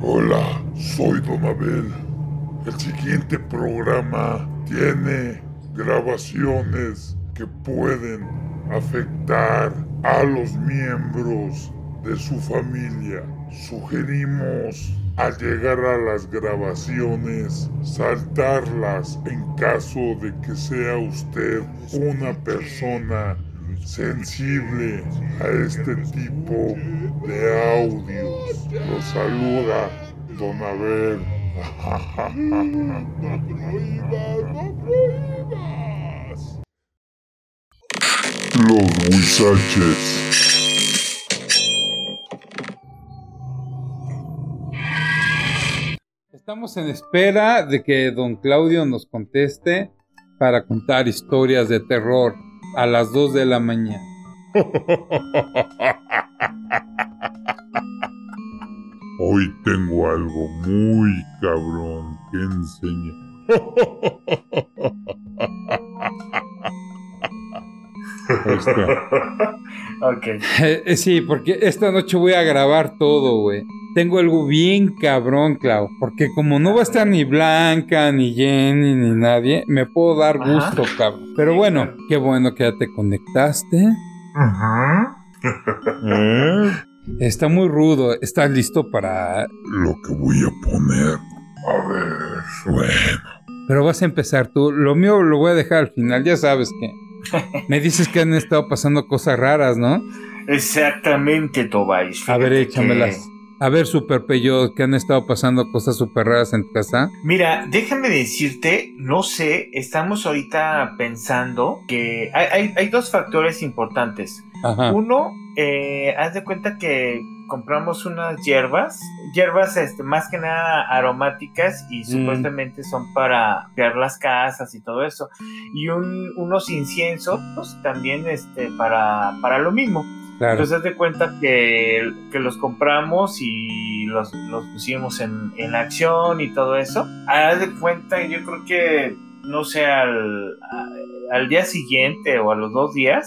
Hola, soy Don Abel. El siguiente programa tiene grabaciones que pueden afectar a los miembros de su familia. Sugerimos al llegar a las grabaciones saltarlas en caso de que sea usted una persona sensible a este tipo de audios. Lo saluda Don Abel. No prohíbas, no prohíbas. Los Huizaches. Estamos en espera de que don Claudio nos conteste para contar historias de terror a las 2 de la mañana. Hoy tengo algo muy cabrón que enseñar. Eh, eh, sí, porque esta noche voy a grabar todo, güey. Tengo algo bien cabrón, Clau. Porque como no va a estar ni Blanca, ni Jenny, ni nadie, me puedo dar gusto, cabrón. Pero bueno, qué bueno que ya te conectaste. Ajá. ¿Eh? Está muy rudo. ¿Estás listo para...? Lo que voy a poner. A ver, bueno. Pero vas a empezar tú. Lo mío lo voy a dejar al final. Ya sabes que... Me dices que han estado pasando cosas raras, ¿no? Exactamente, Tobais. A ver, échamelas. A ver, Super Peyo, que han estado pasando cosas súper raras en tu casa. Mira, déjame decirte, no sé, estamos ahorita pensando que hay, dos factores importantes. Uno, eh, haz de cuenta que compramos unas hierbas, hierbas este, más que nada aromáticas y mm. supuestamente son para crear las casas y todo eso. Y unos inciensos también este, para, para lo mismo. Entonces, haz de cuenta que, los compramos y los, pusimos en, acción y todo eso. Haz de cuenta, yo creo que, no sé, al, al día siguiente o a los dos días,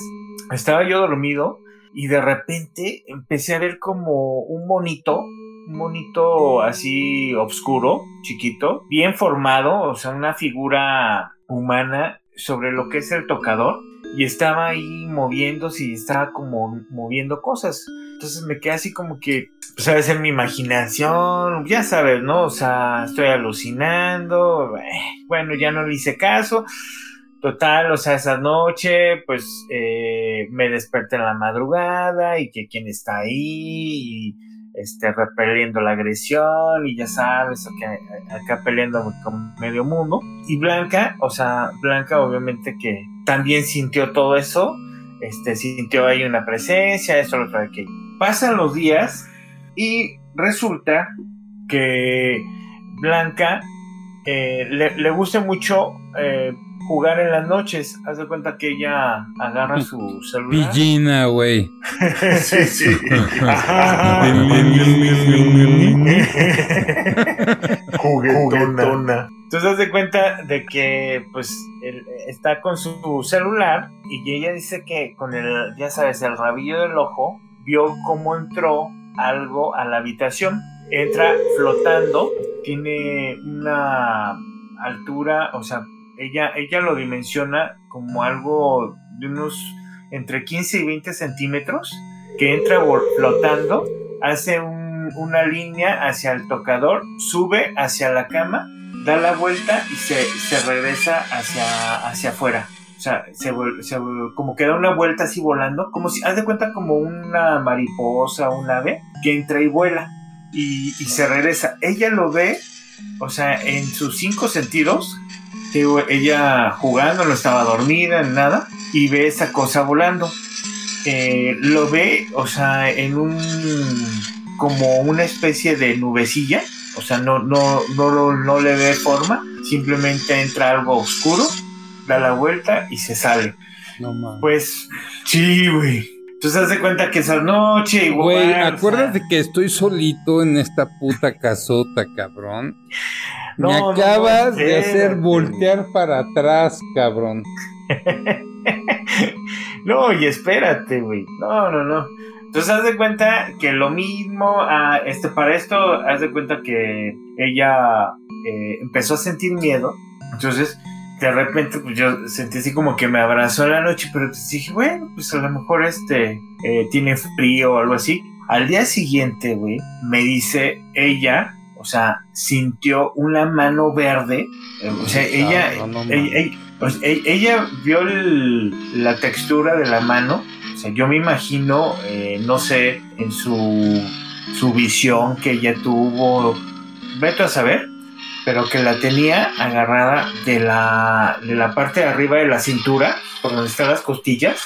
estaba yo dormido y de repente empecé a ver como un monito, un monito así oscuro, chiquito, bien formado, o sea, una figura humana sobre lo que es el tocador y estaba ahí moviéndose y estaba como moviendo cosas. Entonces me quedé así como que, pues a veces mi imaginación, ya sabes, ¿no? O sea, estoy alucinando, eh, bueno, ya no le hice caso. Total, o sea, esa noche, pues eh, me desperté en la madrugada y que quién está ahí y este, repeliendo la agresión y ya sabes, acá peleando con medio mundo. Y Blanca, o sea, Blanca obviamente que también sintió todo eso, este, sintió ahí una presencia, esto, lo otro, que Pasan los días y resulta que Blanca eh, le, le, gusta mucho eh, jugar en las noches. Haz de cuenta que ella agarra su celular. Pillina, güey. sí, sí. Juguetona. Entonces haz de cuenta de que pues él está con su celular y ella dice que con el, ya sabes, el rabillo del ojo, vio cómo entró algo a la habitación. Entra flotando, tiene una altura, o sea, ella, ella lo dimensiona como algo de unos entre 15 y 20 centímetros, que entra flotando, hace una línea hacia el tocador, sube hacia la cama, da la vuelta y se, regresa hacia, hacia afuera. O sea, se, como que da una vuelta así volando, como si, haz de cuenta como una mariposa, un ave, que entra y vuela y, y se regresa. Ella lo ve, o sea, en sus cinco sentidos, ella jugando, no estaba dormida, ni nada, y ve esa cosa volando. Eh, lo ve, o sea, en un como una especie de nubecilla, o sea, no, no, no, no le ve forma, simplemente entra algo oscuro, da la vuelta y se sale. No Pues, sí, güey. Entonces, haz de cuenta que esa noche igual. Güey, acuérdate que estoy solito en esta puta casota, cabrón. Me acabas de hacer voltear para atrás, cabrón. no, y espérate, güey. No, no, no. Entonces, haz de cuenta que lo mismo, ah, este, para esto, haz de cuenta que ella eh, empezó a sentir miedo. Entonces, de repente, pues yo sentí así como que me abrazó la noche, pero pues dije, bueno, pues a lo mejor este eh, tiene frío o algo así. Al día siguiente, güey, me dice ella, o sea, sintió una mano verde. Eh, o sea, ella, ella, vio la textura de la mano sea, yo me imagino, eh, no sé, en su, su visión que ella tuvo, veto a saber, pero que la tenía agarrada de la, de la parte de arriba de la cintura, por donde están las costillas,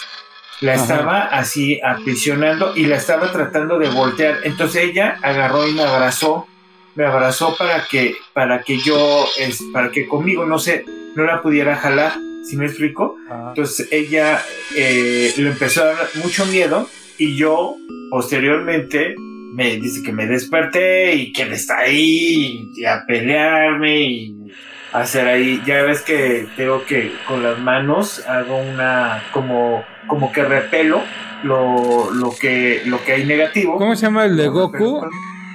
la estaba así aprisionando y la estaba tratando de voltear. Entonces ella agarró y me abrazó, me abrazó para que, para que yo, es, para que conmigo, no sé, no la pudiera jalar. ¿Sí me explico? Entonces ella eh, le empezó a dar mucho miedo y yo posteriormente me dice que me desperté y que él está ahí y a pelearme y hacer ahí, ya ves que tengo que con las manos hago una como como que repelo lo, lo que lo que hay negativo. ¿Cómo se llama el de Goku?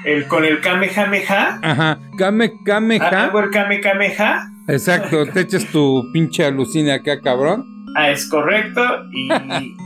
El, con el Kamehameha. Ajá, Kame Kameha. Hago el Kame Kameha Exacto, te echas tu pinche alucina acá, cabrón. Ah, es correcto. Y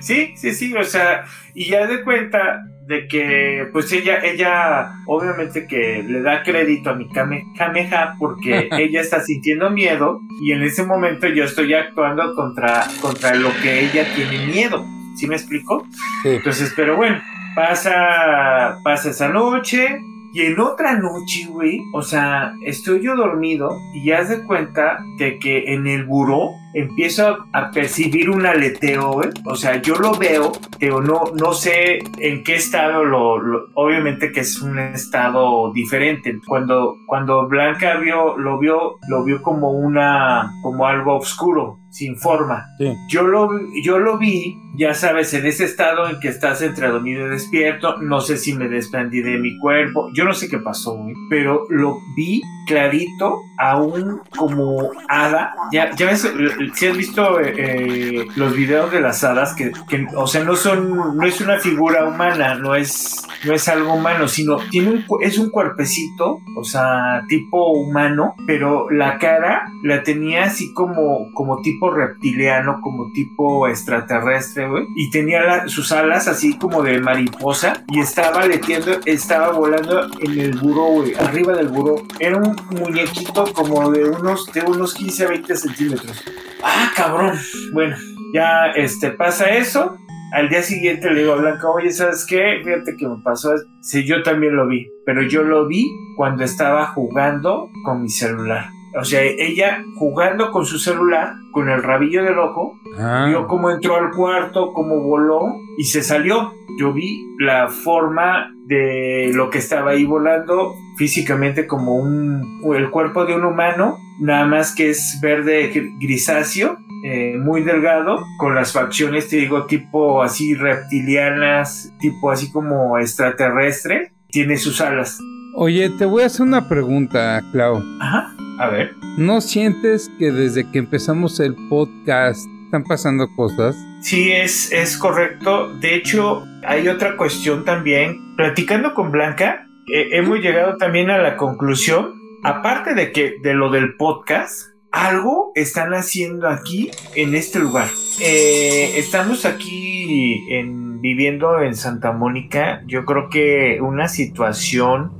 sí, sí, sí, o sea, y ya de cuenta de que pues ella, ella obviamente que le da crédito a mi Kamehameha porque ella está sintiendo miedo y en ese momento yo estoy actuando contra, contra lo que ella tiene miedo. ¿Sí me explico? Sí. Entonces, pero bueno, pasa, pasa esa noche, y en otra noche, güey, o sea, estoy yo dormido y haz de cuenta de que en el buró empiezo a, percibir un aleteo, güey. O sea, yo lo veo, pero no, no sé en qué estado lo, Obviamente que es un estado diferente. Cuando, cuando Blanca vio, lo vio, lo vio como una, como algo oscuro sin forma. Yo, lo, yo lo vi, ya sabes, en ese estado en que estás entre dormido y despierto, no sé si me desprendí de mi cuerpo, yo no sé qué pasó, pero lo vi clarito, aún como hada. Ya, ya ves, si has visto eh, eh, los videos de las hadas, que, o sea, no son, no es una figura humana, no es, no es algo humano, sino tiene un, es un cuerpecito, o sea, tipo humano, pero la cara la tenía así como, como tipo reptiliano, como tipo extraterrestre, güey, y tenía sus alas así como de mariposa y estaba letiendo, estaba volando en el buró, güey, arriba del buró. Era un muñequito como de unos, de unos 15 a 20 centímetros. Ah, cabrón. Bueno, ya este, pasa eso. Al día siguiente le digo a Blanca, oye, ¿sabes qué? Fíjate que me pasó. Sí, yo también lo vi, pero yo lo vi cuando estaba jugando con mi celular. O sea, ella jugando con su celular, con el rabillo del ojo, ah. vio cómo entró al cuarto, cómo voló y se salió. Yo vi la forma de lo que estaba ahí volando físicamente como un el cuerpo de un humano, nada más que es verde grisáceo, eh, muy delgado, con las facciones, te digo, tipo así reptilianas, tipo así como extraterrestre, tiene sus alas. Oye, te voy a hacer una pregunta, Clau. Ajá. A ver. ¿No sientes que desde que empezamos el podcast están pasando cosas? Sí, es, es correcto. De hecho, hay otra cuestión también. Platicando con Blanca, eh, hemos llegado también a la conclusión, aparte de que de lo del podcast, algo están haciendo aquí en este lugar. Eh, estamos aquí en, viviendo en Santa Mónica. Yo creo que una situación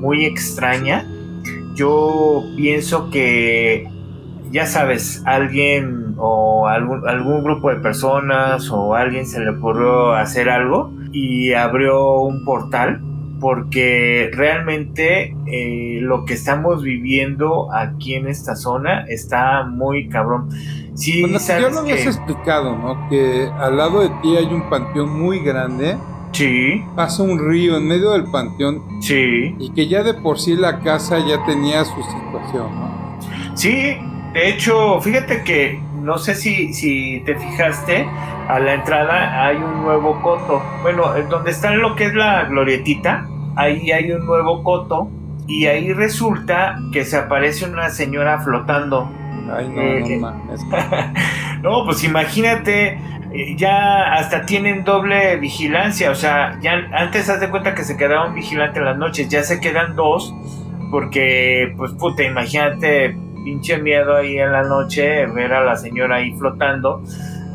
muy extraña yo pienso que, ya sabes, alguien o algún, algún grupo de personas o alguien se le ocurrió hacer algo y abrió un portal porque realmente eh, lo que estamos viviendo aquí en esta zona está muy cabrón. Sí, bueno, yo lo habías explicado, ¿no? Que al lado de ti hay un panteón muy grande Sí. Pasa un río en medio del panteón. Sí. Y que ya de por sí la casa ya tenía su situación, ¿no? Sí, de hecho, fíjate que no sé si, si te fijaste, a la entrada hay un nuevo coto. Bueno, donde está lo que es la glorietita, ahí hay un nuevo coto. Y ahí resulta que se aparece una señora flotando. Ay, no, no eh, mames. No, pues imagínate, eh, ya hasta tienen doble vigilancia, o sea, ya antes haz de cuenta que se quedaba un vigilante en las noches, ya se quedan dos, porque, pues puta, imagínate, pinche miedo ahí en la noche, ver a la señora ahí flotando.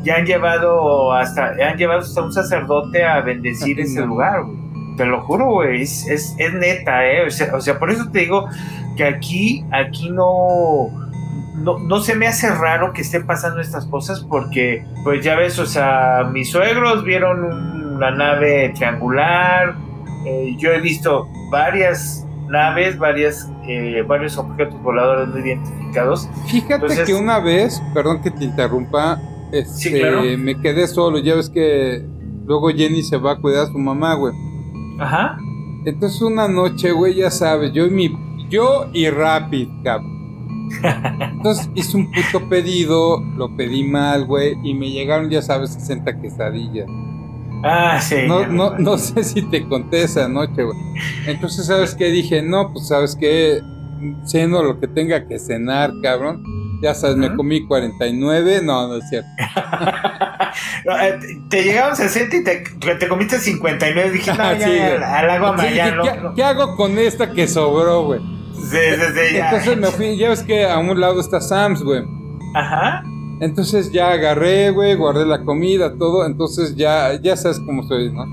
Ya han llevado hasta, han llevado hasta un sacerdote a bendecir ese lugar, güey. Te lo juro, güey, es, es, es neta, ¿eh? O sea, o sea, por eso te digo que aquí, aquí no no, se me hace raro que estén pasando estas cosas porque, pues ya ves, o sea, mis suegros vieron una nave triangular, eh, yo he visto varias naves, varias, eh, varios objetos voladores no identificados. Fíjate que una vez, perdón que te interrumpa, este, me quedé solo, ya ves que luego Jenny se va a cuidar a su mamá, güey. Ajá. Entonces una noche, güey, ya sabes, yo y mi, yo y Rapid, cabrón entonces hice un puto pedido, lo pedí mal, güey, y me llegaron, ya sabes, 60 quesadillas. Ah, sí. No, no, no sé si te conté esa noche, güey. Entonces, ¿sabes qué? Dije, no, pues, ¿sabes qué? Ceno lo que tenga que cenar, cabrón. Ya sabes, me comí 49. No, no es cierto. Eh, te llegaron 60 y te, te comiste 59. Dije, no, ya, ya, al agua sí, ¿qué, hago con esta que sobró, güey? Entonces me fui, ya ves que a un lado está Sam's, güey. Ajá. Entonces ya agarré, güey, guardé la comida, todo. Entonces ya, ya sabes cómo soy, ¿no?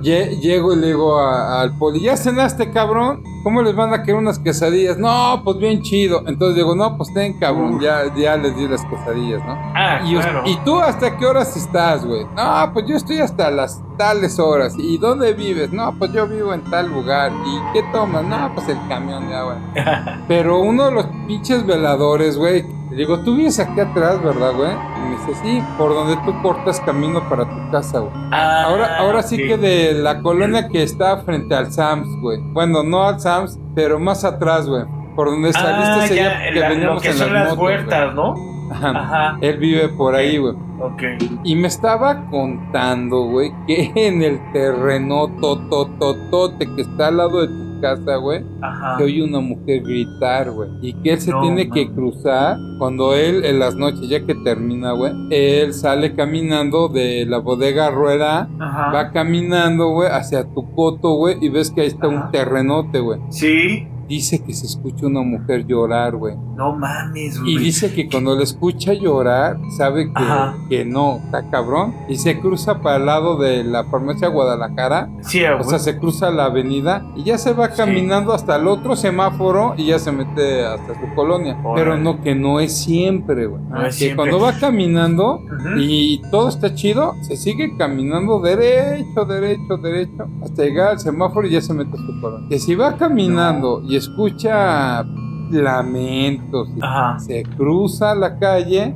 Llego y le digo al poli, ¿ya cenaste, cabrón? ¿Cómo les van a querer unas quesadillas? No, pues bien chido. Entonces digo, no, pues ten, cabrón, ya, ya les di las quesadillas, ¿no? Ah, y, claro. ¿Y tú hasta qué horas estás, güey? No, pues yo estoy hasta las tales horas. ¿Y dónde vives? No, pues yo vivo en tal lugar. ¿Y qué tomas? No, pues el camión de agua. Pero uno de los pinches veladores, güey, le digo, tú vives aquí atrás, ¿verdad, güey? Y me dice, sí, por donde tú cortas camino para tu casa, güey. Ah, ahora, ahora sí que de la colonia que está frente al Sams, güey. Bueno, no al Sams, pero más atrás, güey. Por donde saliste ah, día que veníamos en son las, puertas, ¿no? Ajá. Ajá. Él vive por ahí, güey. Ok. Y me estaba contando, güey, que en el terreno totototote que está al lado de tu casa, güey, que oye una mujer gritar, güey. Y que él se tiene que cruzar cuando él, en las noches, ya que termina, güey, él sale caminando de la bodega rueda, va caminando, güey, hacia tu coto, güey, y ves que ahí está un terrenote, güey. Sí dice que se escucha una mujer llorar, güey. No mames, güey. Y dice que cuando le escucha llorar, sabe que, que no, está cabrón. Y se cruza para el lado de la farmacia Guadalajara. Sí, O sea, se cruza la avenida y ya se va caminando hasta el otro semáforo y ya se mete hasta su colonia. Pero no, que no es siempre, güey. No que cuando va caminando y todo está chido, se sigue caminando derecho, derecho, derecho, hasta llegar al semáforo y ya se mete a su colonia. Que si va caminando y escucha lamentos. Se cruza la calle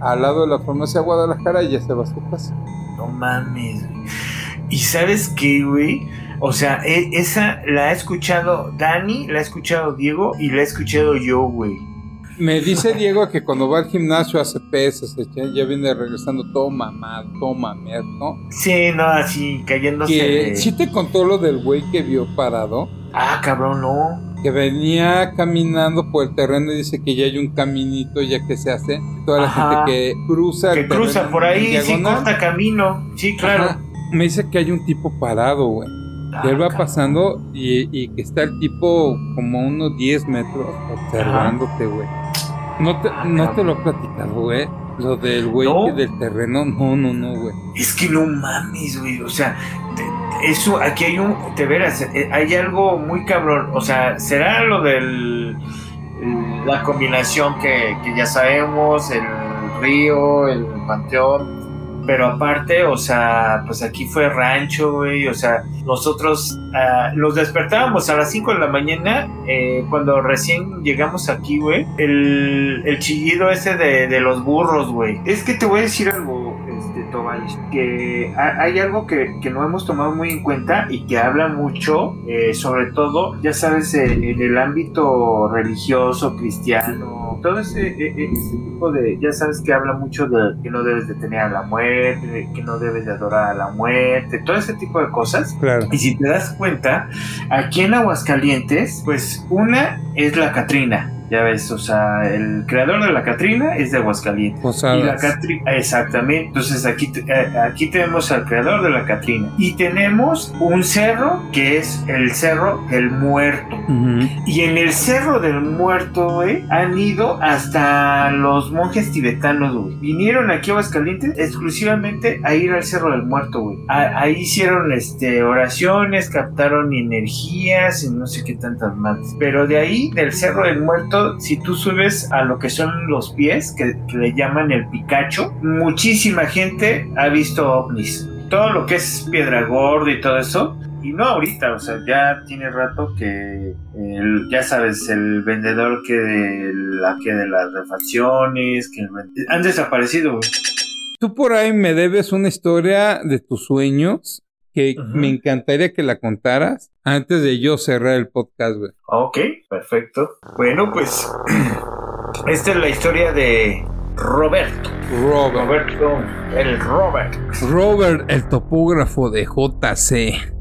al lado de la farmacia Guadalajara y ya se va a su casa. No mames. ¿Y sabes qué, güey? O sea, e, esa la ha escuchado Dani, la ha escuchado Diego y la he escuchado yo, güey. Me dice Diego que cuando va al gimnasio hace pesas, ya viene regresando todo mamado, todo mamer, ¿no? Sí, no, así, cayéndose. Que, ¿Sí te contó lo del güey que vio parado? Ah, cabrón, no que venía caminando por el terreno y dice que ya hay un caminito ya que se hace. Toda la gente que cruza. Que cruza por ahí, sí, corta camino. Sí, claro. Me dice que hay un tipo parado, güey. que él va ah, pasando y, que está el tipo como unos 10 metros observándote, güey. No te, ah, no te lo he platicado, güey. Lo del güey del terreno, no, no, no, güey. Es que no mames, güey. O sea, eso, aquí hay un, te verás, eh, hay algo muy cabrón, o sea, será lo del, la combinación que, que ya sabemos, el río, el panteón, pero aparte, o sea, pues aquí fue rancho, güey, o sea, nosotros los despertábamos a las 5 de la mañana, eh, cuando recién llegamos aquí, güey, el, el chillido ese de, de los burros, güey. Es que te voy a decir algo, que hay algo que, no hemos tomado muy en cuenta y que habla mucho, eh, sobre todo, ya sabes, en el ámbito religioso, cristiano, todo ese, e, e, ese, tipo de, ya sabes que habla mucho de que no debes de tener a la muerte, que no debes de adorar a la muerte, todo ese tipo de cosas. Y si te das cuenta, aquí en Aguascalientes, pues una es la Catrina Ya ves, o sea, el creador de la Catrina es de Aguascalientes. Y la Catrina, exactamente. Entonces aquí, eh, aquí tenemos al creador de la Catrina. Y tenemos un cerro que es el Cerro del Muerto. Y en el Cerro del Muerto, güey, han ido hasta los monjes tibetanos, güey. Vinieron aquí a Aguascalientes exclusivamente a ir al Cerro del Muerto, güey. Ahí hicieron este, oraciones, captaron energías y no sé qué tantas más. Pero de ahí, del Cerro del Muerto, si tú subes a lo que son los pies, que, le llaman el Picacho, muchísima gente ha visto ovnis. Todo lo que es Piedra Gorda y todo eso, y no ahorita, o sea, ya tiene rato que ya sabes, el vendedor que de, la, que de las refacciones, que han desaparecido. Tú por ahí me debes una historia de tus sueños que me encantaría que la contaras antes de yo cerrar el podcast, güey. Ok, perfecto. Bueno, pues esta es la historia de Roberto. Robert. Roberto, el Robert. Robert, el topógrafo de JC.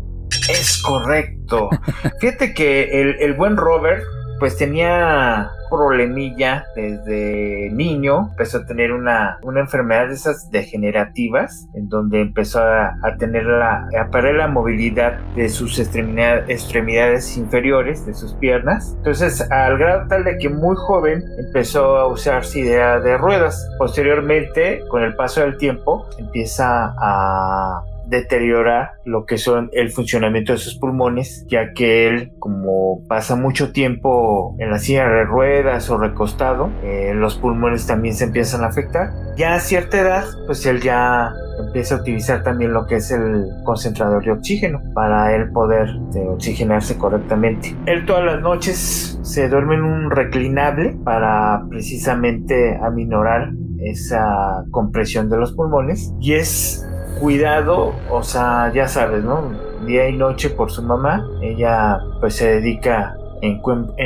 Es correcto. Fíjate que el, el buen Robert pues tenía problemilla desde niño, empezó a tener una, una enfermedad de esas degenerativas, en donde empezó a, tener la, a perder la movilidad de sus extremidades inferiores, de sus piernas. Entonces, al grado tal de que muy joven empezó a usar silla de ruedas. Posteriormente, con el paso del tiempo, empieza a deteriora lo que son el funcionamiento de sus pulmones, ya que él, como pasa mucho tiempo en la silla de ruedas o recostado, eh, los pulmones también se empiezan a afectar. Ya a cierta edad, pues él ya empieza a utilizar también lo que es el concentrador de oxígeno para él poder este, oxigenarse correctamente. Él todas las noches se duerme en un reclinable para precisamente aminorar esa compresión de los pulmones y es cuidado, o sea, ya sabes, ¿no? Día y noche por su mamá. Ella pues se dedica en,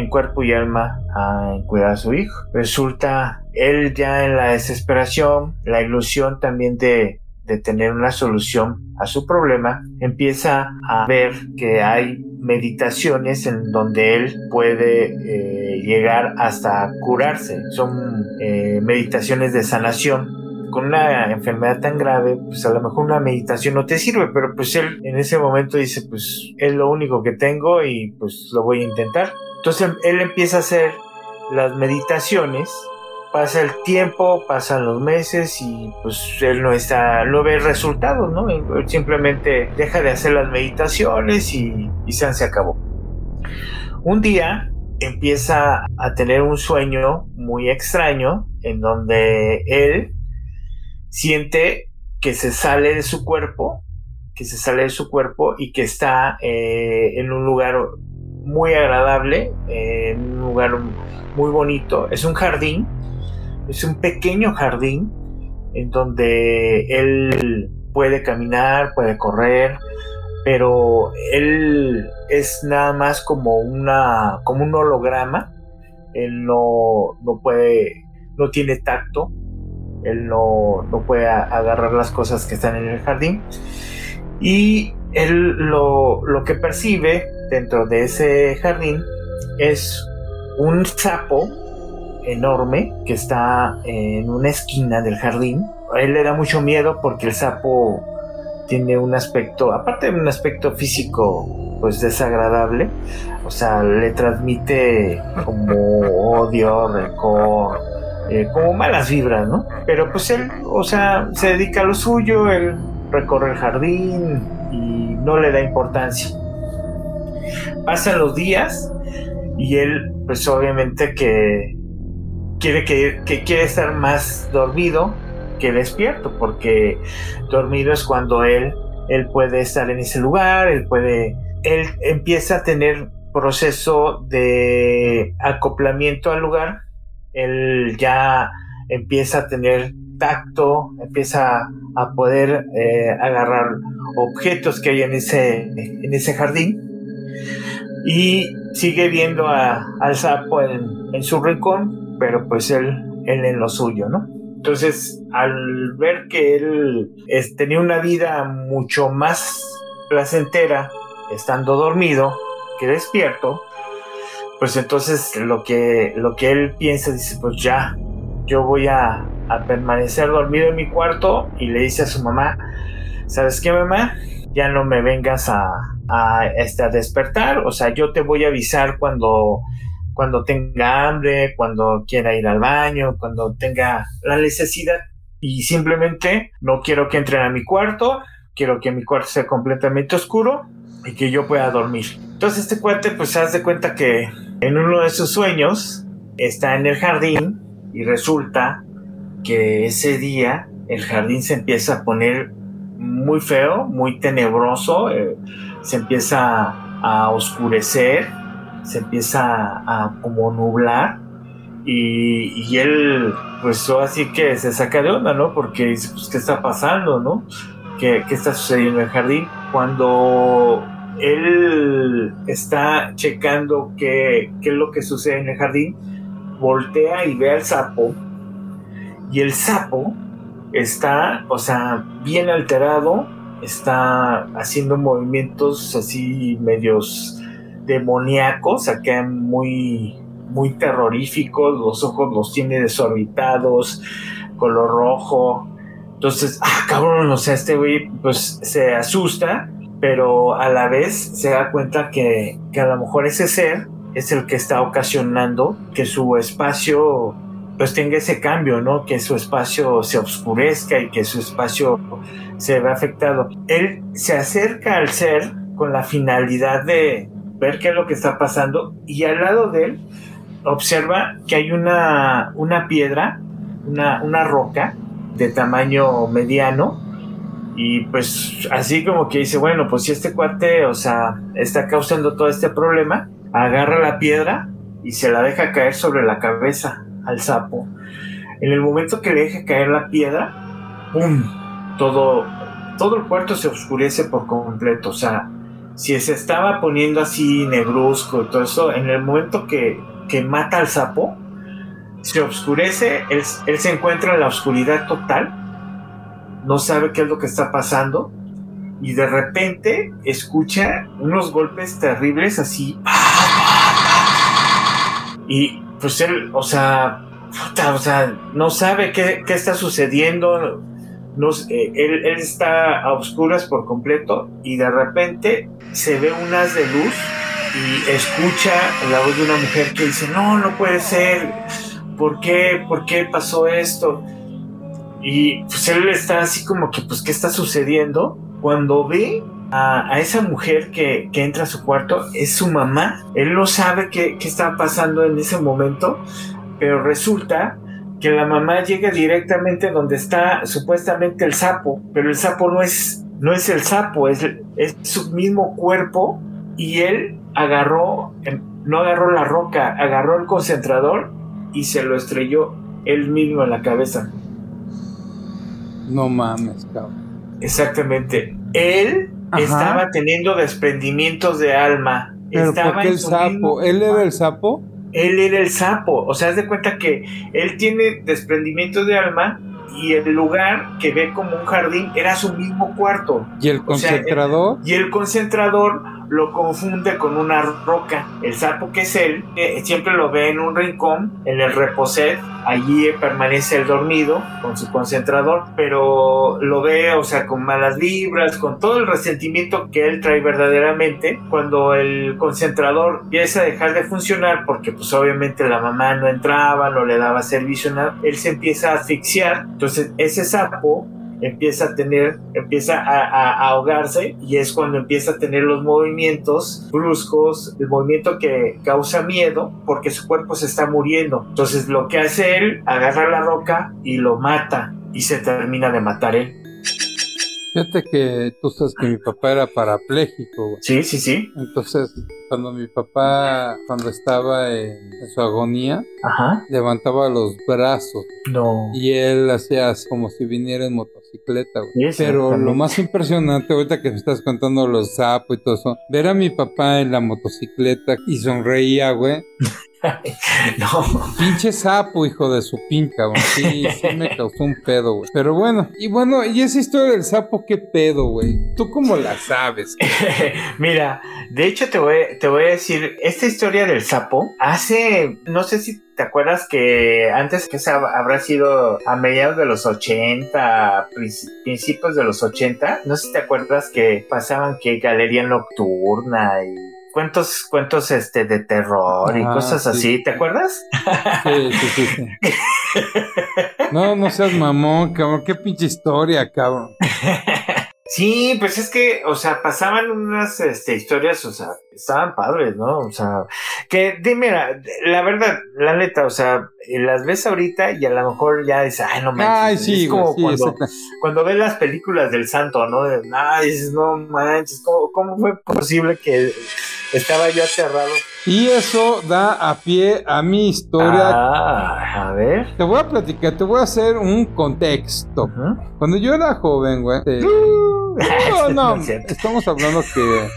cuerpo y alma a cuidar a su hijo. Resulta él ya en la desesperación, la ilusión también de, tener una solución a su problema, empieza a ver que hay meditaciones en donde él puede eh, llegar hasta curarse. Son eh, meditaciones de sanación con una enfermedad tan grave, pues a lo mejor una meditación no te sirve, pero pues él en ese momento dice, pues es lo único que tengo y pues lo voy a intentar. Entonces él empieza a hacer las meditaciones, pasa el tiempo, pasan los meses y pues él no está, no ve resultados, ¿no? Él simplemente deja de hacer las meditaciones y, y se, se acabó. Un día empieza a tener un sueño muy extraño en donde él siente que se sale de su cuerpo, que se sale de su cuerpo y que está eh, en un lugar muy agradable, en un lugar muy bonito. Es un jardín, es un pequeño jardín en donde él puede caminar, puede correr, pero él es nada más como una como un holograma. Él no, no puede, no tiene tacto, él no, puede agarrar las cosas que están en el jardín. Y él lo, que percibe dentro de ese jardín es un sapo enorme que está en una esquina del jardín. A él le da mucho miedo porque el sapo tiene un aspecto, aparte de un aspecto físico, pues desagradable, o sea, le transmite como odio, rencor, eh, como malas vibras, ¿no? Pero pues él, o sea, se dedica a lo suyo, él recorre el jardín y no le da importancia. Pasan los días y él, pues obviamente que quiere que, que quiere estar más dormido que despierto, porque dormido es cuando él, él puede estar en ese lugar, él puede, él empieza a tener proceso de acoplamiento al lugar él ya empieza a tener tacto, empieza a poder eh, agarrar objetos que hay en ese, en ese jardín y sigue viendo al sapo en, su rincón, pero pues él, él en lo suyo, ¿no? Entonces, al ver que él tenía una vida mucho más placentera estando dormido que despierto, pues entonces lo que, lo que él piensa, dice, pues ya, yo voy a, permanecer dormido en mi cuarto y le dice a su mamá, ¿sabes qué mamá? Ya no me vengas a, a, este, a despertar, o sea, yo te voy a avisar cuando, cuando tenga hambre, cuando quiera ir al baño, cuando tenga la necesidad y simplemente no quiero que entren a mi cuarto, quiero que mi cuarto sea completamente oscuro y que yo pueda dormir. Entonces este cuate pues se hace cuenta que en uno de sus sueños está en el jardín y resulta que ese día el jardín se empieza a poner muy feo, muy tenebroso, eh, se empieza a oscurecer, se empieza a, como nublar y, él pues así que se saca de onda, ¿no? Porque dice, pues, ¿qué está pasando, no? ¿Qué, qué está sucediendo en el jardín? Cuando él está checando qué, qué es lo que sucede en el jardín, voltea y ve al sapo y el sapo está, o sea, bien alterado, está haciendo movimientos así medios demoníacos, acá muy, muy terroríficos, los ojos los tiene desorbitados, color rojo. Entonces, ah, cabrón, o sea, este güey pues se asusta, pero a la vez se da cuenta que, que a lo mejor ese ser es el que está ocasionando que su espacio pues tenga ese cambio, ¿no? Que su espacio se oscurezca y que su espacio se vea afectado. Él se acerca al ser con la finalidad de ver qué es lo que está pasando y al lado de él observa que hay una, una piedra, una, una roca de tamaño mediano y pues así como que dice, bueno, pues si este cuate, o sea, está causando todo este problema, agarra la piedra y se la deja caer sobre la cabeza al sapo. En el momento que le deja caer la piedra, ¡pum! Todo, todo el cuarto se oscurece por completo. O sea, si se estaba poniendo así negruzco y todo eso, en el momento que, que mata al sapo, se oscurece, él, se encuentra en la oscuridad total, no sabe qué es lo que está pasando, y de repente escucha unos golpes terribles así. Y pues él, o sea, o sea, no sabe qué, está sucediendo, no, eh, él, está a oscuras por completo y de repente se ve un haz de luz y escucha la voz de una mujer que dice, no, no puede ser, ¿por qué? ¿Por qué pasó esto? Y pues él está así como que, pues, ¿qué está sucediendo? Cuando ve a, esa mujer que, entra a su cuarto es su mamá. Él no sabe qué, qué está pasando en ese momento, pero resulta que la mamá llega directamente donde está supuestamente el sapo, pero el sapo no es, no es el sapo, es, es su mismo cuerpo y él agarró, em, no agarró la roca, agarró el concentrador y se lo estrelló él mismo en la cabeza. No mames, cabrón. Exactamente. Él estaba teniendo desprendimientos de alma. estaba el sapo? ¿Él era el sapo? Él era el sapo. O sea, haz de cuenta que él tiene desprendimientos de alma y el lugar que ve como un jardín era su mismo cuarto. ¿Y el concentrador? y el concentrador lo confunde con una roca. El sapo que es él, eh, siempre lo ve en un rincón, en el reposet, allí permanece el dormido con su concentrador, pero lo ve, o sea, con malas vibras, con todo el resentimiento que él trae verdaderamente, cuando el concentrador empieza a dejar de funcionar, porque pues obviamente la mamá no entraba, no le daba servicio, nada, él se empieza a asfixiar, entonces ese sapo empieza a tener, empieza a, ahogarse y es cuando empieza a tener los movimientos bruscos, el movimiento que causa miedo porque su cuerpo se está muriendo. Entonces lo que hace él, agarra la roca y lo mata y se termina de matar él. Fíjate que tú sabes que mi papá era parapléjico. Sí, sí, sí. Entonces, cuando mi papá, cuando estaba en, su agonía, levantaba los brazos. No. Y él hacía como si viniera en motocicleta, Pero lo más impresionante, ahorita que me estás contando los sapos y todo eso, ver a mi papá en la motocicleta y sonreía, güey. no. Pinche sapo, hijo de su pinca, cabrón. Sí, sí me causó un pedo, güey. Pero bueno, y bueno, y esa historia del sapo, ¿qué pedo, güey? ¿Tú cómo la sabes? Mira, de hecho te voy, te voy a decir, esta historia del sapo, hace, no sé si ¿Te acuerdas que antes que se habrá sido a mediados de los 80, principios de los 80? No sé si te acuerdas que pasaban que galería nocturna y cuentos, cuentos este de terror y cosas así, ¿te acuerdas? Sí, sí, sí, No, no seas mamón, cabrón, qué pinche historia, cabrón. Sí, pues es que, o sea, pasaban unas este, historias, o sea, estaban padres, ¿no? O sea, que, dime, la verdad, la neta, o sea, las ves ahorita y a lo mejor ya dices, ay, no manches. Ay, sí, es como cuando, cuando, ves las películas del santo, ¿no? ay, dices, no manches, ¿cómo, ¿cómo fue posible que estaba yo aterrado? Y eso da a pie a mi historia. Ah, a ver. Te voy a platicar, te voy a hacer un contexto. Cuando yo era joven, güey. no, no, estamos hablando que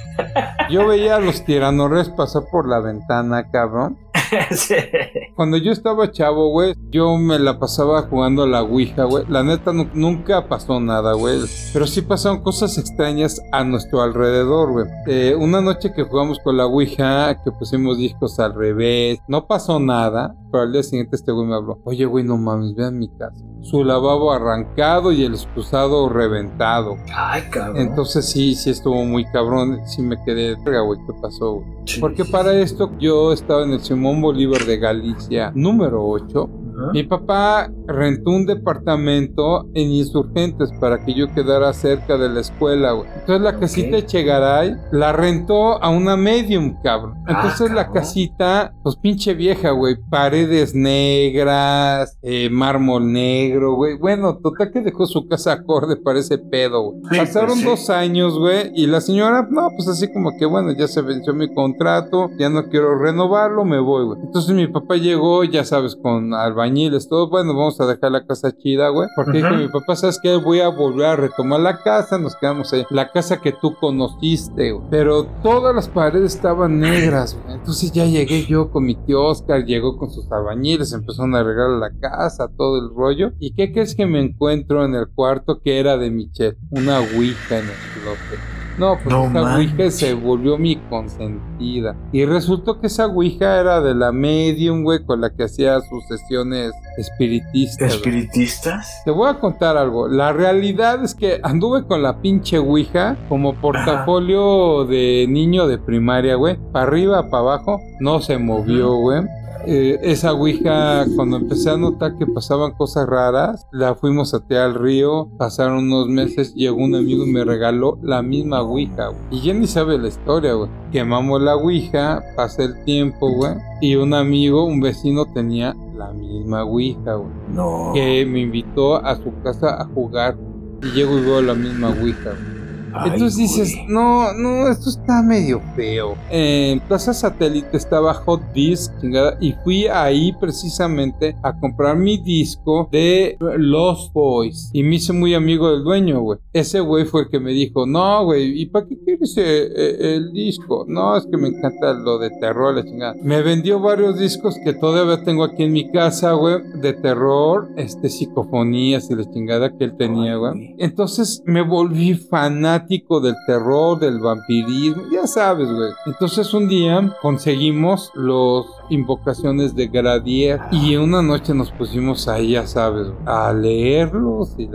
yo veía a los tiranorres pasar por la ventana, cabrón. Cuando yo estaba chavo, güey, yo me la pasaba jugando a la Ouija, güey. La neta nunca pasó nada, güey. Pero sí pasaron cosas extrañas a nuestro alrededor, güey. Eh, una noche que jugamos con la Ouija, que pusimos discos al revés, no pasó nada. Pero al día siguiente este güey me habló. Oye, güey, no mames, vean mi casa. Su lavabo arrancado y el excusado reventado. Ay, cabrón. Entonces sí, sí estuvo muy cabrón. Sí me quedé, güey, ¿qué pasó, güey? Porque para esto yo estaba en el Simón Bolívar de Galicia número 8 mi papá rentó un departamento en Insurgentes para que yo quedara cerca de la escuela, güey. Entonces la casita de Chegaray la rentó a una medium, cabrón. Ah, Entonces la casita, pues pinche vieja, güey. Paredes negras, eh, mármol negro, güey. Bueno, total que dejó su casa acorde para ese pedo, güey. Pues Pasaron dos años, güey, y la señora, no, pues así como que, bueno, ya se venció mi contrato, ya no quiero renovarlo, me voy, güey. Entonces mi papá llegó, ya sabes, con albañil albañiles, todo, bueno, vamos a dejar la casa chida, güey. Porque dijo mi papá, ¿sabes qué? Voy a volver a retomar la casa, nos quedamos ahí. La casa que tú conociste, güey. Pero todas las paredes estaban negras, güey. Entonces ya llegué yo con mi tío Oscar, llegó con sus albañiles, empezaron a arreglar la casa, todo el rollo. ¿Y qué crees que me encuentro en el cuarto que era de Michelle? Una ouija en el closet. No, pues esa Ouija se volvió mi consentida. Y resultó que esa Ouija era de la medium, güey, con la que hacía sus sesiones espiritistas. ¿Espiritistas? Te voy a contar algo. La realidad es que anduve con la pinche Ouija como portafolio de niño de primaria, güey. Para arriba, para abajo. No se movió, güey. Eh, esa Ouija, cuando empecé a notar que pasaban cosas raras, la fuimos a tear al río, pasaron unos meses, llegó un amigo y me regaló la misma Ouija, Y ya ni sabe la historia, güey. Quemamos la Ouija, pasé el tiempo, güey, y un amigo, un vecino tenía la misma Ouija, güey. No. Que me invitó a su casa a jugar y llego y veo la misma Ouija, güey. Entonces dices, no, no, esto está medio feo. En Plaza Satélite estaba Hot Disc, y fui ahí precisamente a comprar mi disco de Lost Boys. Y me hice muy amigo del dueño, güey. Ese güey fue el que me dijo, no, güey, ¿y para qué quieres eh, eh, el, disco? No, es que me encanta lo de terror, la chingada. Me vendió varios discos que todavía tengo aquí en mi casa, güey, de terror, este, psicofonías y la chingada que él tenía, güey. Entonces me volví fanático del terror, del vampirismo, ya sabes, güey. Entonces un día conseguimos los invocaciones de Gradier y una noche nos pusimos ahí, ya sabes, a leerlos y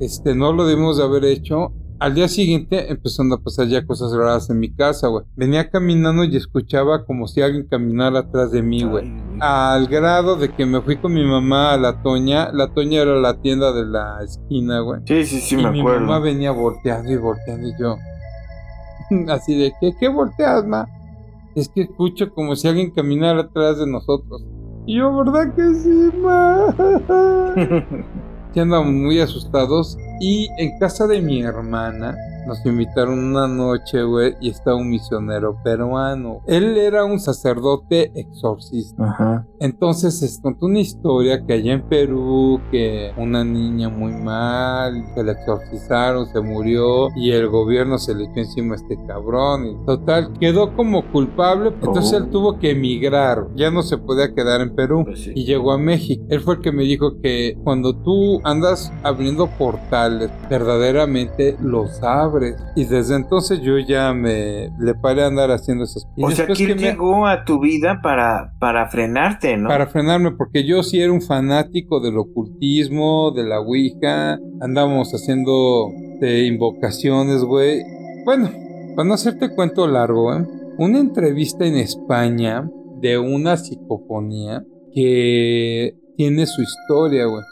este no lo debimos de haber hecho al día siguiente empezando a pasar ya cosas raras en mi casa, güey. Venía caminando y escuchaba como si alguien caminara atrás de mí, güey. Al grado de que me fui con mi mamá a la Toña. La Toña era la tienda de la esquina, güey. Sí, sí, sí, y me mi mamá venía volteando y volteando y yo. Así de, ¿qué, qué volteas, ma? Es que escucho como si alguien caminara atrás de nosotros. Y yo, ¿verdad que sí, ma? andamos muy asustados y en casa de mi hermana nos invitaron una noche, güey, y está un misionero peruano. Él era un sacerdote exorcista. Ajá. Entonces se contó una historia que allá en Perú, que una niña muy mal, que la exorcizaron, se murió y el gobierno se le echó encima a este cabrón. Y total, quedó como culpable, entonces él oh. tuvo que emigrar. Ya no se podía quedar en Perú pues y llegó a México. Él fue el que me dijo que cuando tú andas abriendo portales, verdaderamente los Y desde entonces yo ya me le paré a andar haciendo esas cosas. O sea, ¿quién llegó a tu vida para, para frenarte, ¿no? Para frenarme, porque yo sí era un fanático del ocultismo, de la Ouija. Andábamos haciendo de invocaciones, güey. Bueno, para no hacerte cuento largo, ¿eh? una entrevista en España de una psicofonía que tiene su historia, güey.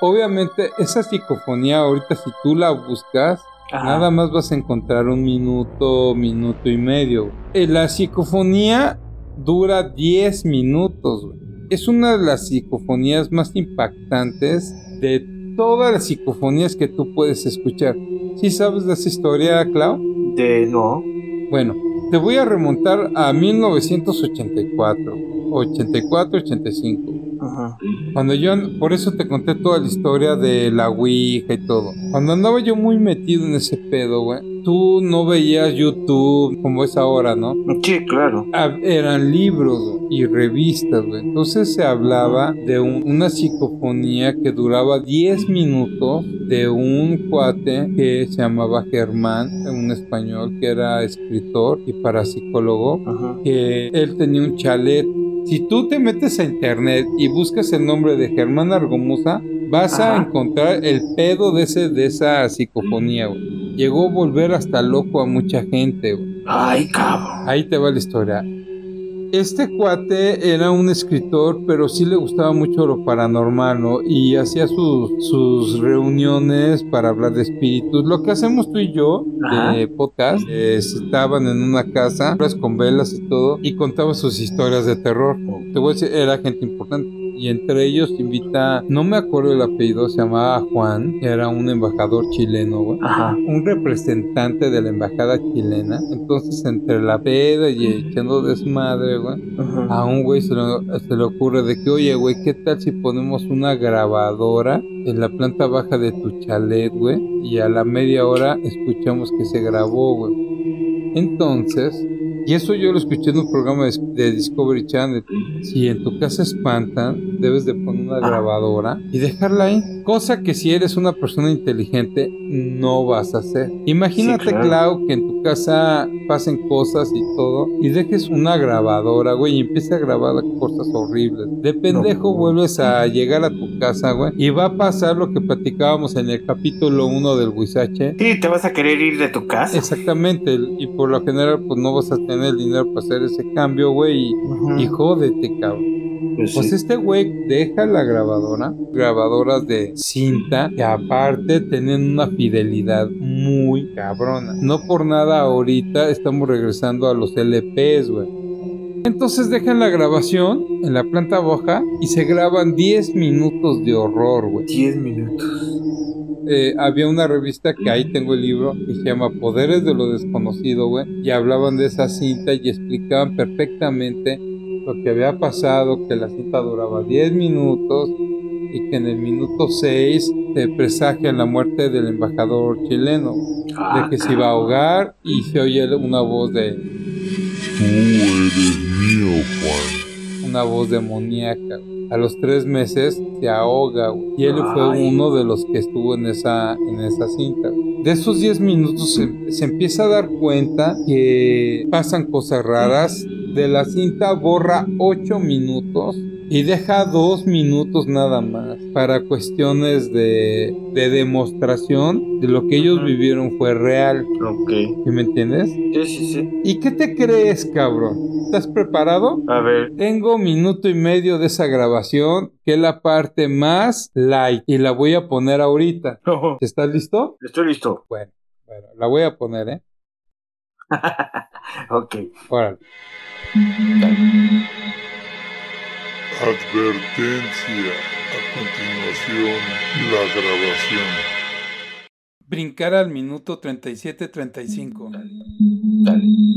Obviamente, esa psicofonía, ahorita si tú la buscas, nada más vas a encontrar un minuto, minuto y medio. Eh, la psicofonía dura 10 minutos, güey. Es una de las psicofonías más impactantes de todas las psicofonías que tú puedes escuchar. ¿Sí sabes de esa historia, Clau? De no. Bueno, te voy a remontar a 1984, 84, 85. Ajá. Cuando yo, por eso te conté toda la historia de la Ouija y todo. Cuando andaba yo muy metido en ese pedo, güey, tú no veías YouTube como es ahora, ¿no? Sí, claro. Ah, eran libros y revistas, güey. Entonces se hablaba de una psicofonía que duraba 10 minutos de un cuate que se llamaba Germán, un español que era escritor y parapsicólogo, que él tenía un chalet si tú te metes a internet y buscas el nombre de Germán Argomusa, vas a encontrar el pedo de, ese, de esa psicofonía, güey. Llegó a volver hasta loco a mucha gente, güey. Ay, cabrón. Ahí te va la historia. Este cuate era un escritor, pero sí le gustaba mucho lo paranormal, ¿no? Y hacía sus, reuniones para hablar de espíritus. Lo que hacemos tú y yo de podcast, estaban en una casa, con velas y todo, y contaba sus historias de terror. Te voy a decir, era gente importante y entre ellos invita, no me acuerdo el apellido, se llamaba Juan, era un embajador chileno, güey. Ajá. Un representante de la embajada chilena. Entonces, entre la peda y echando desmadre, güey, a un güey se, se le ocurre de que, oye, güey, ¿qué tal si ponemos una grabadora en la planta baja de tu chalet, güey? Y a la media hora escuchamos que se grabó, güey. Entonces, y eso yo lo escuché en un programa de, Discovery Channel. Si en tu casa espantan, debes de poner una grabadora y dejarla ahí. Cosa que si eres una persona inteligente, no vas a hacer. Imagínate, Clau, que en tu casa pasen cosas y todo y dejes una grabadora, güey, y empiece a grabar cosas horribles. De pendejo vuelves a llegar a tu casa, güey, y va a pasar lo que platicábamos en el capítulo 1 del Huizache. Sí, te vas a querer ir de tu casa. Exactamente, y por lo general, pues no vas a tener el dinero para hacer ese cambio, güey, y, jódete, cabrón. Pues, pues este güey deja la grabadora, grabadoras de cinta, que aparte tienen una fidelidad muy cabrona. No por nada ahorita estamos regresando a los LPs, güey. Entonces dejan la grabación en la planta baja y se graban 10 minutos de horror, güey. 10 minutos. Eh, había una revista que ahí tengo el libro que se llama Poderes de lo Desconocido, güey, y hablaban de esa cinta y explicaban perfectamente lo que había pasado, que la cinta duraba 10 minutos y que en el minuto 6 se presagia la muerte del embajador chileno, de que se iba a ahogar y se oye una voz de... Tú eres mío, Juan. Una voz demoníaca. A los tres meses se ahoga y él fue uno de los que estuvo en esa, en esa cinta. De esos 10 minutos se, se empieza a dar cuenta que pasan cosas raras. De la cinta borra 8 minutos y deja dos minutos nada más para cuestiones de, de demostración de lo que ellos vivieron fue real. Ok. ¿Sí me entiendes? Sí, sí, sí. ¿Y qué te crees, cabrón? ¿Estás preparado? A ver. Tengo minuto y medio de esa grabación, que es la parte más light, y la voy a poner ahorita. ¿Estás listo? Estoy listo. Bueno, bueno, la voy a poner, ¿eh? ok. Órale. Advertencia. A continuación, la grabación. brincar al minuto 37-35. Dale. Dale.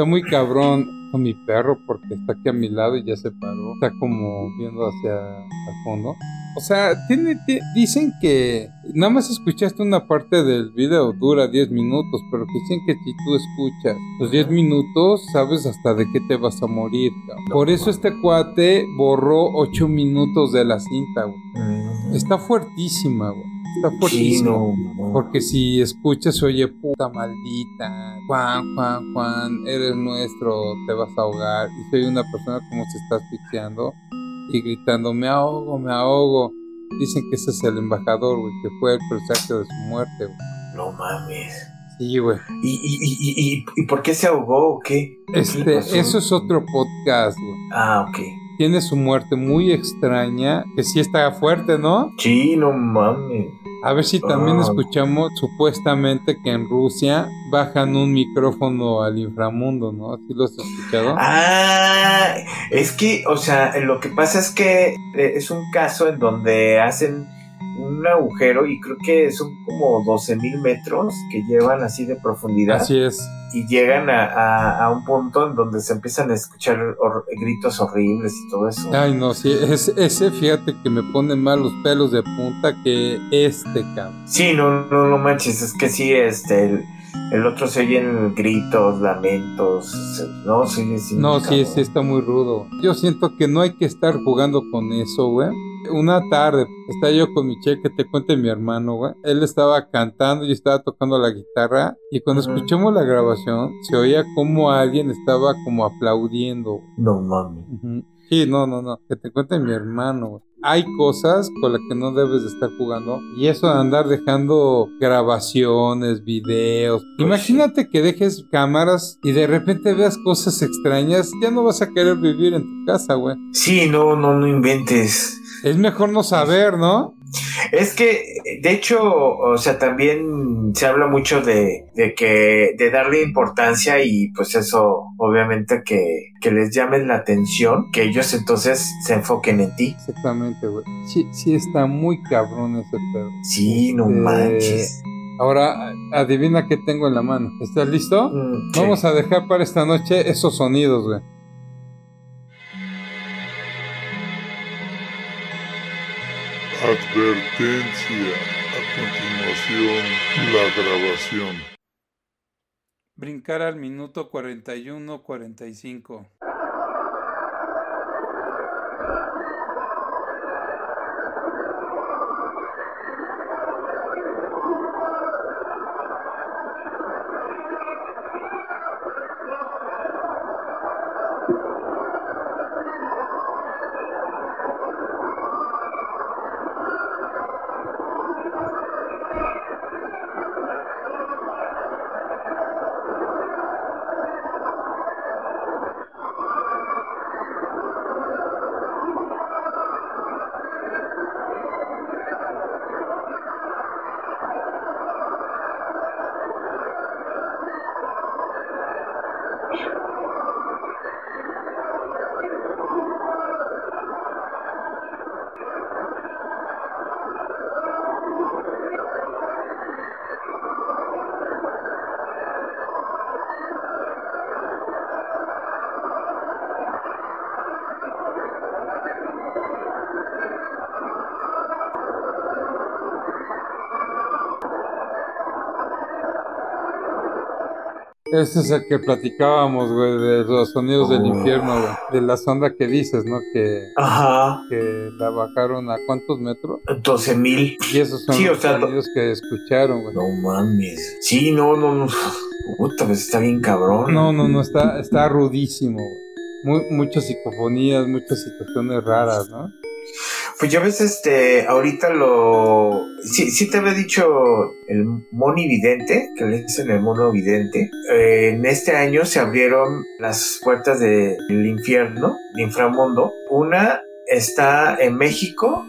Está muy cabrón con mi perro porque está aquí a mi lado y ya se paró. Está como viendo hacia el fondo. O sea, tiene, dicen que nada más escuchaste una parte del video, dura 10 minutos, pero que dicen que si tú escuchas los 10 minutos, sabes hasta de qué te vas a morir. Por eso este cuate borró 8 minutos de la cinta, güey. Mm. Está fuertísima, güey. Está fuertísimo. Porque si escuchas, oye, puta maldita, Juan, Juan, Juan, eres nuestro, te vas a ahogar. Y soy una persona como se está asfixiando y gritando, me ahogo, me ahogo. Dicen que ese es el embajador, güey, que fue el presagio de su muerte, güey. No mames. Sí, güey. ¿Y, y, y, y, por qué se ahogó o qué? Este, eso es otro podcast, güey. Ah, ok. tiene su muerte muy extraña, que sí está fuerte, ¿no? Sí, no mames. A ver si también ah. escuchamos supuestamente que en Rusia bajan un micrófono al inframundo, ¿no? ¿Sí lo has escuchado? Ah, es que, o sea, lo que pasa es que eh, es un caso en donde hacen un agujero y creo que son como 12 mil metros que llevan así de profundidad. Así es. Y llegan a, un punto en donde se empiezan a escuchar gritos horribles y todo eso. Ay, no, sí, es, ese fíjate que me pone mal los pelos de punta que este, cabrón. Sí, no, no, no manches, es que sí, este, el, otro se oyen gritos, lamentos, no, sí, sí. No, sí, sí, está muy rudo. Yo siento que no hay que estar jugando con eso, güey una tarde, estaba yo con mi che, que te cuente mi hermano, güey. Él estaba cantando y estaba tocando la guitarra. Y cuando escuchamos la grabación, se oía como alguien estaba como aplaudiendo. No mames. Sí, no, no, no. Que te cuente mi hermano, güey. Hay cosas con las que no debes de estar jugando. Y eso de andar dejando grabaciones, videos. Pues Imagínate que dejes cámaras y de repente veas cosas extrañas. Ya no vas a querer vivir en tu casa, güey. Sí, no, no, no inventes. Es mejor no saber, ¿no? Es que, de hecho, o sea, también se habla mucho de, de que, de darle importancia y pues eso, obviamente que, que les llamen la atención, que ellos entonces se enfoquen en ti. Exactamente, güey. Sí, sí está muy cabrón ese pedo. Sí, no este, manches. Ahora, adivina qué tengo en la mano. ¿Estás listo? Mm, Vamos a dejar para esta noche esos sonidos, güey. Advertencia. A continuación, la grabación. Brincar al minuto 41-45. Este es el que platicábamos, güey, de los sonidos del oh. infierno, güey. De la sonda que dices, ¿no? Que, Ajá. que la bajaron a cuántos metros? 12 mil. Y esos son los sonidos que escucharon, güey. No mames. Sí, no, no, no. Puta, pues está bien cabrón. No, no, no, está, está rudísimo, güey. muchas psicofonías, muchas situaciones raras, ¿no? Pues yo ves, este, ahorita lo... Sí, sí te había dicho el monividente, que le dicen el mono vidente. Eh, en este año se abrieron las puertas del infierno, el inframundo. Una está en México,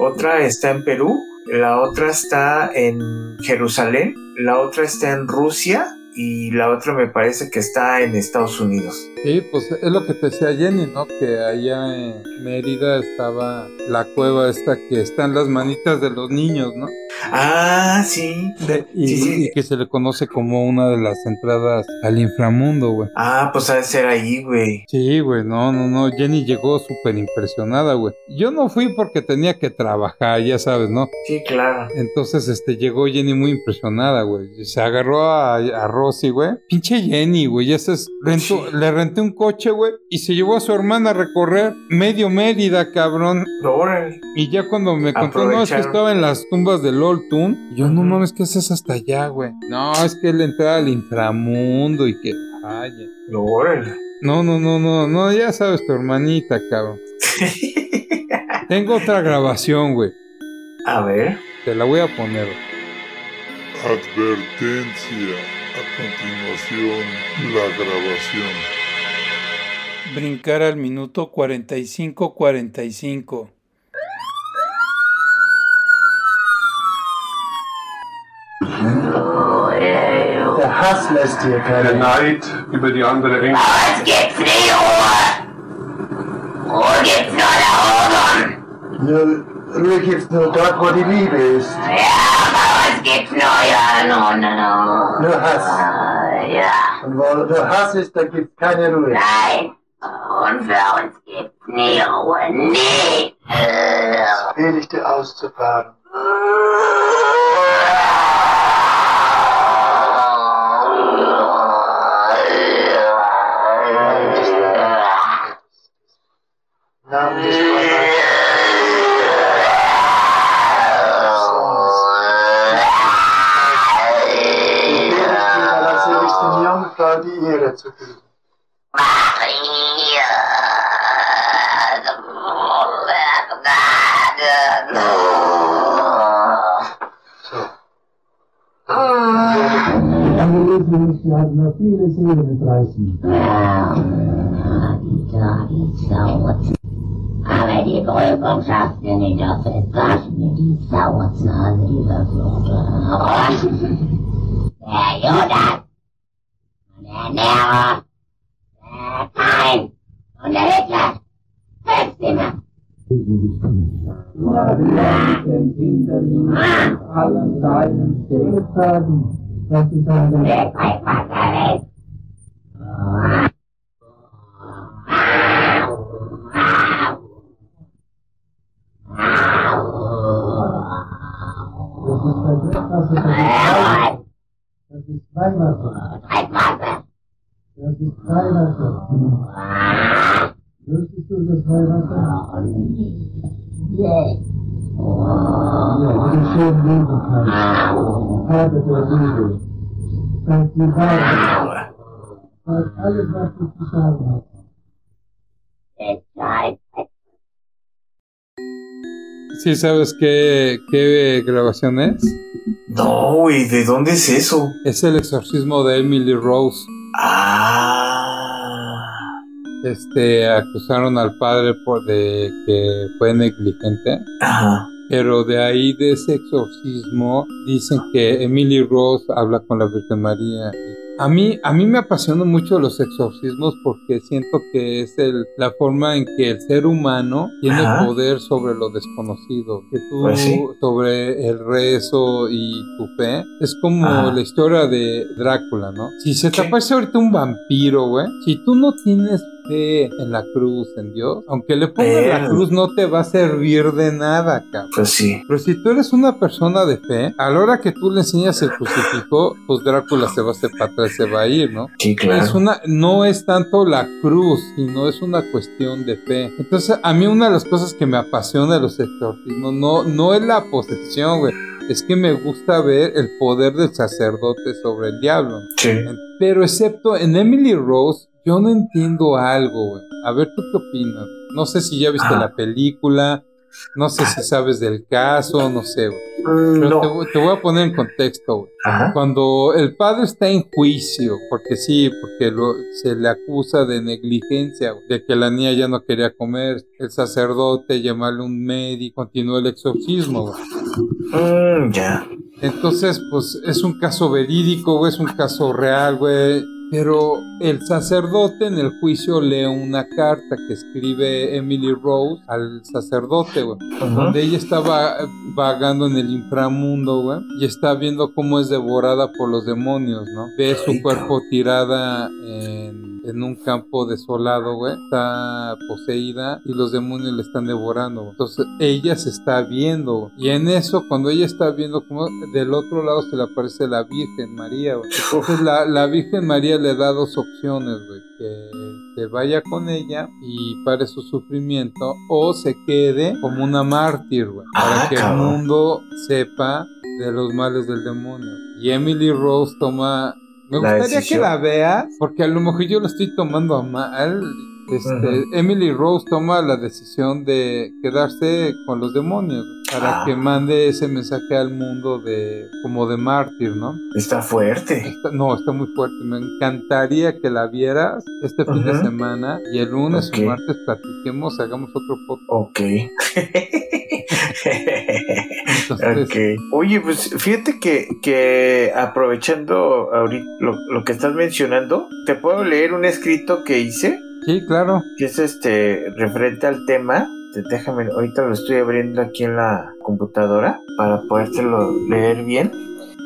otra está en Perú, la otra está en Jerusalén, la otra está en Rusia y la otra me parece que está en Estados Unidos. Sí, pues es lo que te decía Jenny, ¿no? Que allá en Mérida estaba la cueva esta que están las manitas de los niños, ¿no? Ah, sí. y, que se le conoce como una de las entradas al inframundo, güey. Ah, pues ha de ser ahí, güey. Sí, güey, no, no, no. Jenny llegó súper impresionada, güey. Yo no fui porque tenía que trabajar, ya sabes, ¿no? Sí, claro. Entonces, este, llegó Jenny muy impresionada, güey. Se agarró a, a Rosy, güey. Pinche Jenny, güey. Ya estás, le renté un coche, güey. Y se llevó a su hermana a recorrer medio Mérida, cabrón. Y ya cuando me contó, no, es que estaba en las tumbas del y yo, no mames, ¿qué haces hasta allá, güey? No, es que él entraba al inframundo y que. Ay, No, no, no, no, no, ya sabes, tu hermanita, cabrón. Tengo otra grabación, güey. A ver. Te la voy a poner. Advertencia. A continuación, la grabación. Brincar al minuto 45-45. Der Hass lässt hier keine. Der Neid über die andere Engel. Was gibt's nicht, Ruhe? Ruhe gibt's nur da oben. Nur, Ruhe gibt's nur dort, wo die Liebe ist. Ja, gibt's nur ja, no, no, no. Nur Hass. Ja, Und wo nur Hass ist, da gibt's keine Ruhe. nein. Und für uns gibt's nie Ruhe, nie. Will ich dir auszufahren. Namen des seu filho? Meine Lebensmittel hat noch viele Seelen entreißen. Die Tage zaubert. Aber die Prüfung schafft ihr nicht auf es. Deinen Schicksalen, dass es eine Der Vater ist. Das ist der Drittklasse, das ist Weihnachten. Das ist Weihnachten. Wüsstest hast. ¿Sí sabes qué, qué grabación es? No, güey, ¿de dónde es eso? Es el exorcismo de Emily Rose. Ah. Este, acusaron al padre por de que fue negligente. Ajá. Pero de ahí, de ese exorcismo, dicen que Emily Rose habla con la Virgen María. A mí, a mí me apasionan mucho los exorcismos porque siento que es el, la forma en que el ser humano tiene Ajá. poder sobre lo desconocido. Que tú, Pues sí. sobre el rezo y tu fe, es como Ajá. la historia de Drácula, ¿no? Si se te aparece ahorita un vampiro, güey, si tú no tienes fe en la cruz, en Dios, aunque le pongas la Pero- cruz, no te va a servir de nada, cabrón. Pues sí. Pero si tú eres una persona de fe, a la hora que tú le enseñas el crucifijo, pues Drácula se va a hacer para atrás, se va a ir, ¿no? Sí, claro. Es una, no es tanto la cruz, sino es una cuestión de fe. Entonces, a mí una de las cosas que me apasiona de los exorcismos no, no es la posesión, güey. Es que me gusta ver el poder del sacerdote sobre el diablo. Sí. Pero excepto en Emily Rose, yo no entiendo algo, güey. A ver, ¿tú qué opinas? No sé si ya viste Ah. la película, no sé si sabes del caso, no sé, güey. Pero no. te, voy- te voy a poner en contexto, güey. Ajá. Cuando el padre está en juicio, porque sí, porque lo- se le acusa de negligencia, güey, de que la niña ya no quería comer, el sacerdote, llamarle un médico, continuó el exorcismo, güey. Mm, ya. Entonces, pues es un caso verídico, güey, es un caso real, güey. Pero el sacerdote en el juicio lee una carta que escribe Emily Rose al sacerdote, güey. Ajá. Donde ella estaba vagando en el inframundo, güey. Y está viendo cómo es devorada por los demonios, ¿no? Ve su cuerpo tirada en, en un campo desolado, güey. Está poseída y los demonios le están devorando. Entonces ella se está viendo. güey. Y en eso, cuando ella está viendo como del otro lado se le aparece la Virgen María. Entonces la, la Virgen María le da dos opciones, güey. Que se vaya con ella y pare su sufrimiento o se quede como una mártir, güey. Para Ah, que el mundo sepa de los males del demonio. Y Emily Rose toma... Me La gustaría que la veas, porque a lo mejor yo lo estoy tomando a mal este, Emily Rose toma la decisión de quedarse con los demonios para ah. que mande ese mensaje al mundo de como de mártir, ¿no? Está fuerte. no, está muy fuerte. Me encantaría que la vieras este fin de semana y el lunes o martes platiquemos, hagamos otro podcast. Ok. Oye, pues fíjate que, que aprovechando ahorita lo, lo que estás mencionando, ¿te puedo leer un escrito que hice? Sí, claro. Que es este referente al tema. Déjame, ahorita lo estoy abriendo aquí en la computadora para podértelo leer bien.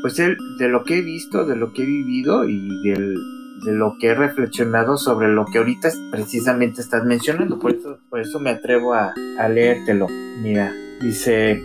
Pues el, de lo que he visto, de lo que he vivido y del, de lo que he reflexionado sobre lo que ahorita precisamente estás mencionando. Por eso, por eso me atrevo a, a leértelo. Mira, dice,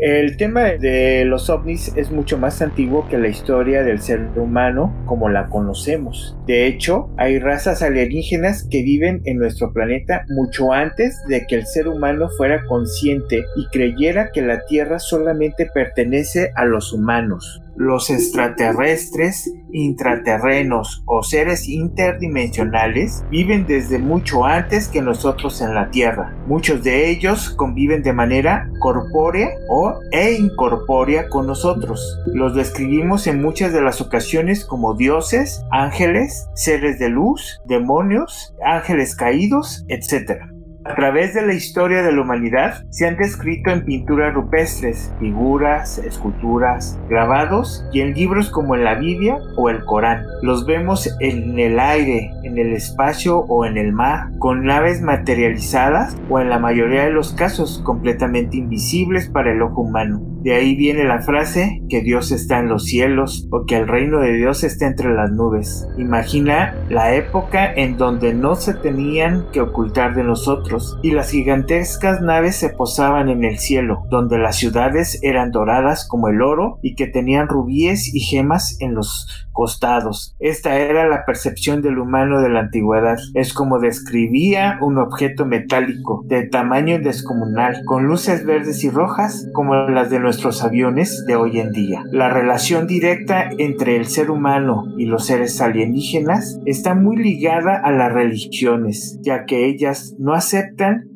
el tema de los ovnis es mucho más antiguo que la historia del ser humano como la conocemos. De hecho, hay razas alienígenas que viven en nuestro planeta mucho antes de que el ser humano fuera consciente y creyera que la Tierra solamente pertenece a los humanos. Los extraterrestres, intraterrenos o seres interdimensionales viven desde mucho antes que nosotros en la Tierra. Muchos de ellos conviven de manera corpórea o e incorpórea con nosotros. Los describimos en muchas de las ocasiones como dioses, ángeles, seres de luz, demonios, ángeles caídos, etc. A través de la historia de la humanidad se han descrito en pinturas rupestres, figuras, esculturas, grabados y en libros como en la Biblia o el Corán. Los vemos en el aire, en el espacio o en el mar, con naves materializadas o en la mayoría de los casos completamente invisibles para el ojo humano. De ahí viene la frase que Dios está en los cielos o que el reino de Dios está entre las nubes. Imagina la época en donde no se tenían que ocultar de nosotros y las gigantescas naves se posaban en el cielo, donde las ciudades eran doradas como el oro y que tenían rubíes y gemas en los costados. Esta era la percepción del humano de la antigüedad. Es como describía un objeto metálico de tamaño descomunal, con luces verdes y rojas como las de nuestros aviones de hoy en día. La relación directa entre el ser humano y los seres alienígenas está muy ligada a las religiones, ya que ellas no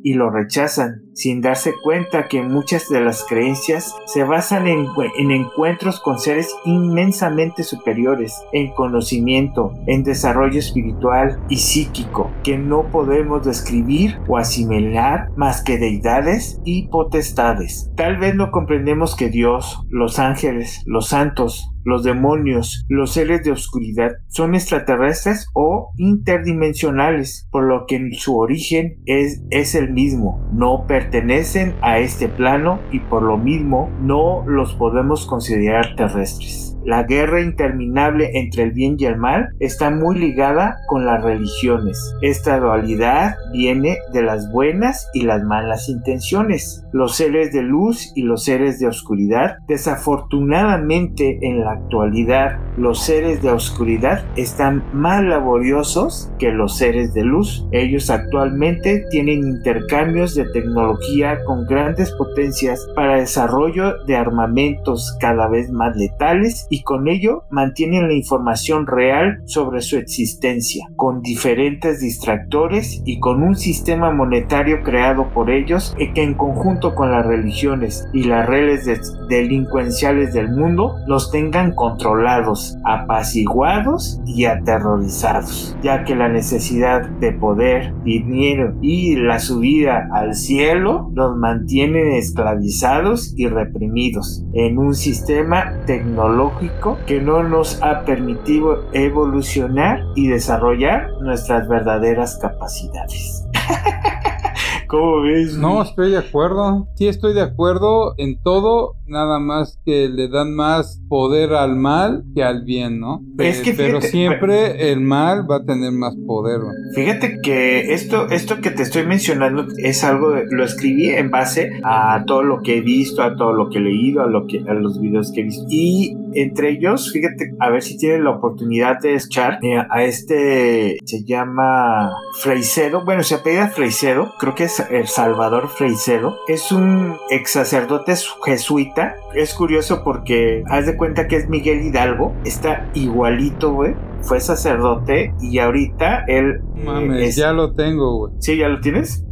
y lo rechazan, sin darse cuenta que muchas de las creencias se basan en, encuentros con seres inmensamente superiores, en conocimiento, en desarrollo espiritual y psíquico, que no podemos describir o asimilar más que deidades y potestades. Tal vez no comprendemos que Dios, los ángeles, los santos, los demonios, los seres de oscuridad, son extraterrestres o interdimensionales, por lo que su origen es, es el mismo. No pertenecen a este plano y por lo mismo no los podemos considerar terrestres. La guerra interminable entre el bien y el mal está muy ligada con las religiones. Esta dualidad viene de las buenas y las malas intenciones. Los seres de luz y los seres de oscuridad, desafortunadamente en la actualidad, los seres de oscuridad están más laboriosos que los seres de luz. Ellos actualmente tienen intercambios de tecnología con grandes potencias para desarrollo de armamentos cada vez más letales y con ello mantienen la información real sobre su existencia, con diferentes distractores y con un sistema monetario creado por ellos que en conjunto con las religiones y las redes delincuenciales del mundo los tengan controlados, apaciguados y aterrorizados, ya que la necesidad de poder, dinero y la subida al cielo los mantienen esclavizados y reprimidos en un sistema tecnológico que no nos ha permitido evolucionar y desarrollar nuestras verdaderas capacidades. ¿Cómo ves? No, estoy de acuerdo. Sí, estoy de acuerdo en todo, nada más que le dan más poder al mal que al bien, ¿no? pero siempre el mal va a tener más poder. Fíjate que esto, esto que te estoy mencionando es algo, lo escribí en base a todo lo que he visto, a todo lo que he leído, a, lo que, a los videos que he visto. Y entre ellos, fíjate, a ver si tienen la oportunidad de echar a este, se llama Freicedo, bueno, se apellida Freicedo, creo que es el Salvador Freicedo, es un ex sacerdote jesuita, es curioso porque haz de cuenta que es Miguel Hidalgo, está igualito, güey, fue sacerdote y ahorita él... Mames, ya lo tengo, güey. ¿Sí, ya lo tienes?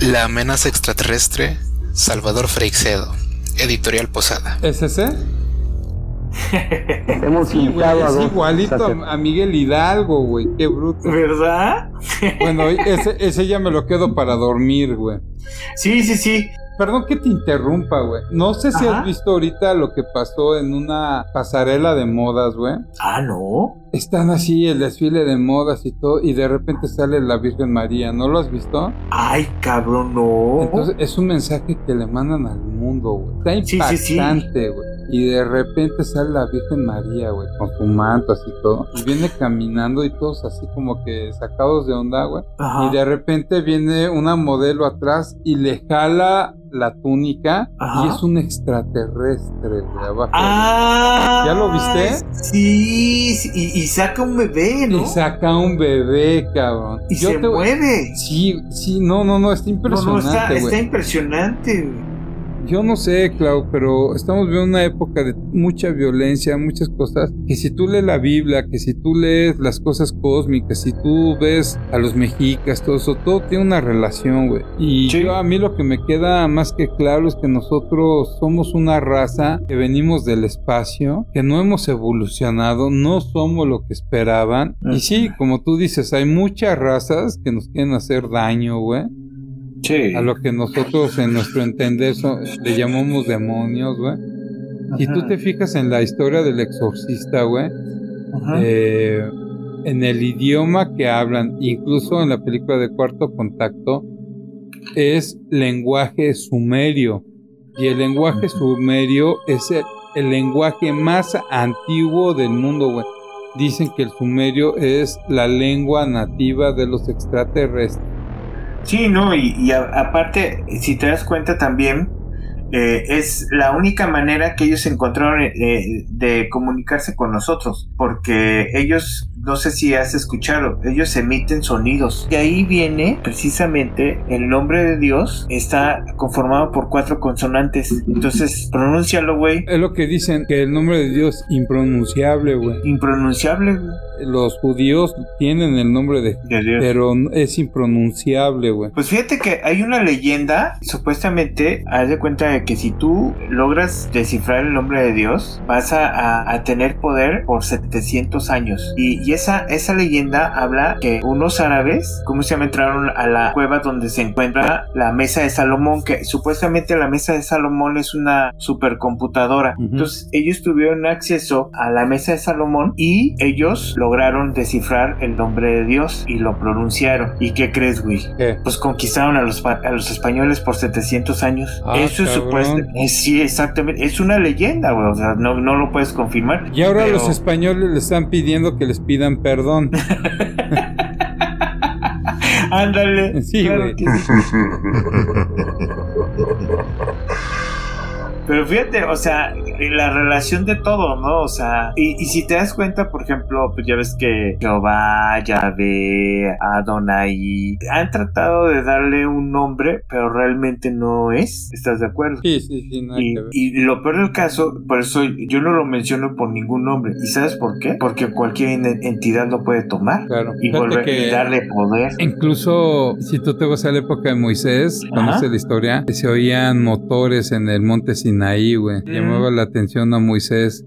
La amenaza extraterrestre, Salvador Freixedo, editorial Posada. ¿Es ese? Hemos sí, es igualito a, Miguel Hidalgo, güey. Qué bruto. ¿Verdad? bueno, ese, ese ya me lo quedo para dormir, güey. Sí, sí, sí. Perdón que te interrumpa, güey. No sé si has visto ahorita lo que pasó en una pasarela de modas, güey. Ah, no. Están así el desfile de modas y todo, y de repente sale la Virgen María. ¿No lo has visto? Ay, cabrón, no. Entonces es un mensaje que le mandan al mundo, güey. Está impactante, güey. Y de repente sale la Virgen María, güey, con su manto así todo. Y viene caminando y todos así como que sacados de onda, güey. Y de repente viene una modelo atrás y le jala la túnica y es un extraterrestre, güey, abajo. Ah, ¿Ya lo viste? Sí, y, saca un bebé, ¿no? Y saca un bebé, cabrón. Y se mueve. Sí, sí, no, no, no, está impresionante, no, está, está impresionante, güey. Yo no sé, Clau, pero estamos viviendo una época de mucha violencia, muchas cosas, que si tú lees la Biblia, que si tú lees las cosas cósmicas, si tú ves a los mexicas, todo eso, todo tiene una relación, güey. Y yo a mí lo que me queda más que claro es que nosotros somos una raza que venimos del espacio, que no hemos evolucionado, no somos lo que esperaban. Y sí, como tú dices, hay muchas razas que nos quieren hacer daño, güey. A lo que nosotros en nuestro entender le llamamos demonios, güey. Si tú te fijas en la historia del exorcista, güey, eh, en el idioma que hablan, incluso en la película de Cuarto Contacto, es lenguaje sumerio. Y el lenguaje sumerio es el, el lenguaje más antiguo del mundo, güey. Dicen que el sumerio es la lengua nativa de los extraterrestres. Sí, no, y, aparte, si te das cuenta también, eh, es la única manera que ellos encontraron eh, de comunicarse con nosotros, porque ellos no sé si has escuchado, ellos emiten sonidos. Y ahí viene precisamente el nombre de Dios, está conformado por cuatro consonantes. Entonces, pronúncialo, güey. Es lo que dicen, que el nombre de Dios impronunciable, güey. Impronunciable, Los judíos tienen el nombre de, Dios, pero es impronunciable, güey. Pues fíjate que hay una leyenda, supuestamente, haz de cuenta de que si tú logras descifrar el nombre de Dios, vas a, a tener poder por 700 años. Y, y esa, esa leyenda habla que unos árabes, ¿cómo se llama? Entraron a la cueva donde se encuentra la mesa de Salomón, que supuestamente la mesa de Salomón es una supercomputadora. Entonces ellos tuvieron acceso a la mesa de Salomón y ellos lograron descifrar el nombre de Dios y lo pronunciaron. ¿Y qué crees, güey? Pues conquistaron a los, a los españoles por 700 años. Ah, Eso es supuesto. sí, exactamente. Es una leyenda, güey. O sea, no, no lo puedes confirmar. Y ahora los españoles le están pidiendo que les pidan perdón. Ándale. Sí, güey. Pero fíjate, o sea, la relación de todo, ¿no? O sea, y, si te das cuenta, por ejemplo, pues ya ves que Jehová, Yahvé, Adonai, han tratado de darle un nombre, pero realmente no es. ¿Estás de acuerdo? Sí, sí, sí. No y, y, lo peor del caso, por eso yo no lo menciono por ningún nombre. ¿Y sabes por qué? Porque cualquier entidad lo puede tomar claro. y volver a darle poder. Incluso si tú te vas a la época de Moisés, conoces la historia, se oían motores en el monte Ahí, güey. Llamaba la atención a Moisés.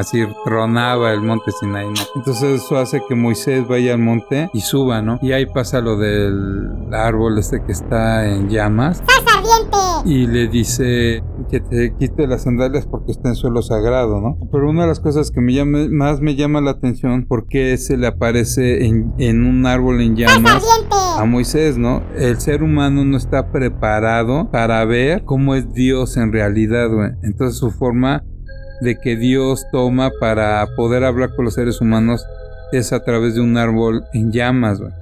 Así tronaba el monte Sinai, ¿no? Entonces eso hace que Moisés vaya al monte y suba, ¿no? Y ahí pasa lo del árbol este que está en llamas. Y le dice que te quite las sandalias porque está en suelo sagrado, ¿no? Pero una de las cosas que me llama, más me llama la atención, porque se le aparece en, en un árbol en llamas a Moisés, ¿no? El ser humano no está preparado para ver cómo es Dios en realidad, güey. Entonces su forma de que Dios toma para poder hablar con los seres humanos es a través de un árbol en llamas, güey.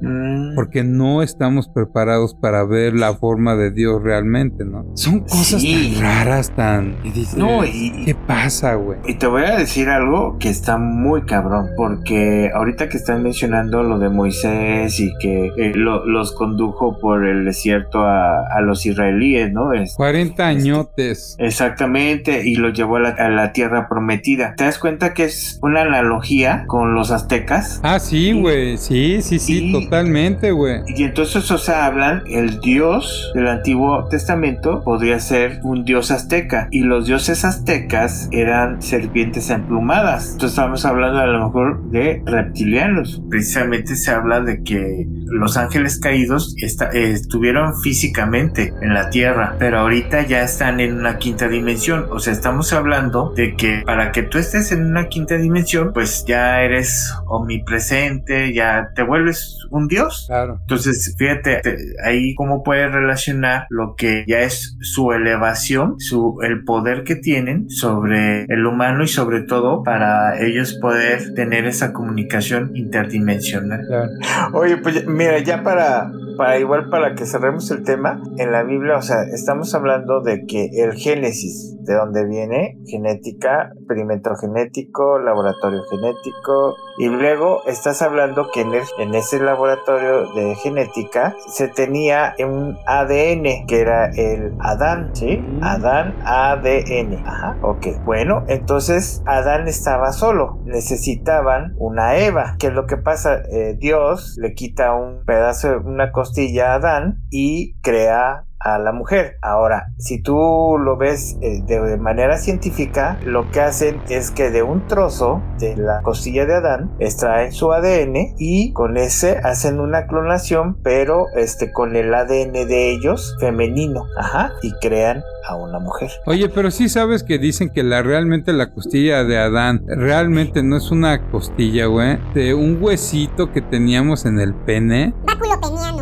Mm. Porque no estamos preparados para ver la forma de Dios realmente, ¿no? Son cosas tan raras, tan... no, y, ¿qué pasa, güey? Y te voy a decir algo que está muy cabrón, porque ahorita que están mencionando lo de Moisés y que eh, los condujo por el desierto a, los israelíes, ¿no? 40 este, añotes. exactamente, y los llevó a la, tierra prometida. ¿Te das cuenta que es una analogía con los aztecas? Ah, sí, güey, sí, sí, sí, totalmente, güey. Y entonces, o sea, hablan, el Dios del Antiguo Testamento podría ser un Dios azteca, y los dioses aztecas eran serpientes emplumadas. Entonces estamos hablando a lo mejor de reptilianos. Precisamente se habla de que los ángeles caídos estuvieron físicamente en la tierra, pero ahorita ya están en una quinta dimensión. O sea, estamos hablando de que para que tú estés en una quinta dimensión, pues ya eres omnipresente, ya te vuelves un dios. Claro. Entonces, fíjate ahí cómo puedes relacionar lo que ya es su elevación, su el poder que tienen sobre el humano y sobre todo para ellos poder tener esa comunicación interdimensional. Claro. Oye, pues mira, ya para para igual para que cerremos el tema, en la Biblia, o sea, estamos hablando de que el Génesis, de donde viene, genética, perimetro genético, laboratorio genético, y luego estás hablando que en, ese laboratorio de genética se tenía un ADN, que era el Adán, ¿sí? Mm. Adán ADN. Ajá, ok. Bueno, entonces Adán estaba solo, necesitaban una Eva, que es lo que pasa, eh, Dios le quita un pedazo, una costilla a Adán y crea a la mujer. Ahora, si tú lo ves eh, de manera científica, lo que hacen es que de un trozo de la costilla de Adán extraen su ADN y con ese hacen una clonación, pero este con el ADN de ellos femenino, ajá, y crean a una mujer. Oye, pero sí sabes que dicen que la realmente la costilla de Adán realmente no es una costilla, güey, de un huesito que teníamos en el pene.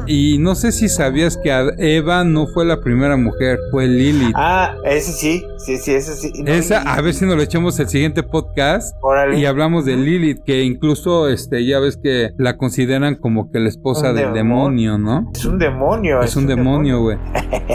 Y no sé si sabías que Eva no fue la primera mujer, fue Lilith. Ah, ese sí, sí, sí, ese sí. Esa, a ver si nos lo echamos el siguiente podcast. Órale. Y hablamos de Lilith, que incluso, este, ya ves que la consideran como que la esposa del demonio, ¿no? Es un demonio. Es, un, demonio, güey.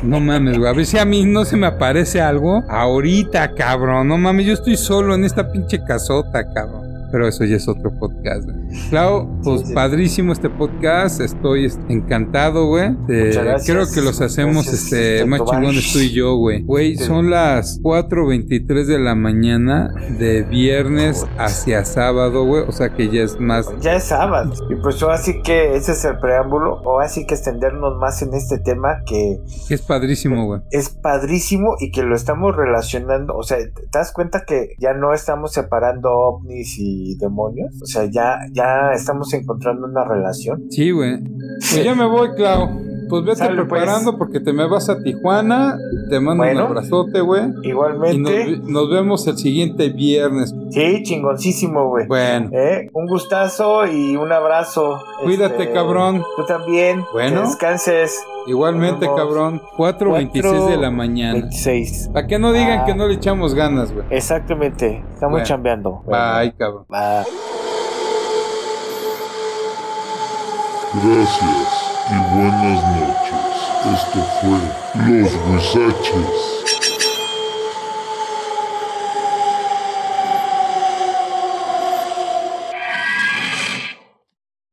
no mames, güey. A ver si a mí no se me aparece algo ahorita, cabrón. No mames, yo estoy solo en esta pinche casota, cabrón. Pero eso ya es otro podcast, güey. Clau, pues padrísimo este podcast. Estoy encantado, güey. Eh, creo que los hacemos este más chingones tú y yo, güey. Güey, son las 4.23 de la mañana de viernes hacia sábado, güey. O sea que ya es más. Ya es sábado. Y pues así que ese es el preámbulo. O así que extendernos más en este tema que. Es padrísimo, güey. Es padrísimo y que lo estamos relacionando. O sea, te das cuenta que ya no estamos separando ovnis y demonios. O sea, ya, ya estamos encontrando una relación. Sí, güey. Pues ya me voy, Clau. Pues vete pues. preparando porque te me vas a Tijuana. Te mando un abrazote, güey. Igualmente. Y nos, vemos el siguiente viernes. Sí, chingoncísimo, güey. Bueno. ¿Eh? Un gustazo y un abrazo. Cuídate, este, cabrón. Tú también. Bueno. Que descanses. Igualmente, cabrón. 4.26 de la mañana. 26. Para que no digan ah. que no le echamos ganas, güey. Exactamente. Estamos chambeando. Bye, cabrón. Bye. Gracias y buenas noches. Esto fue Los Huizaches.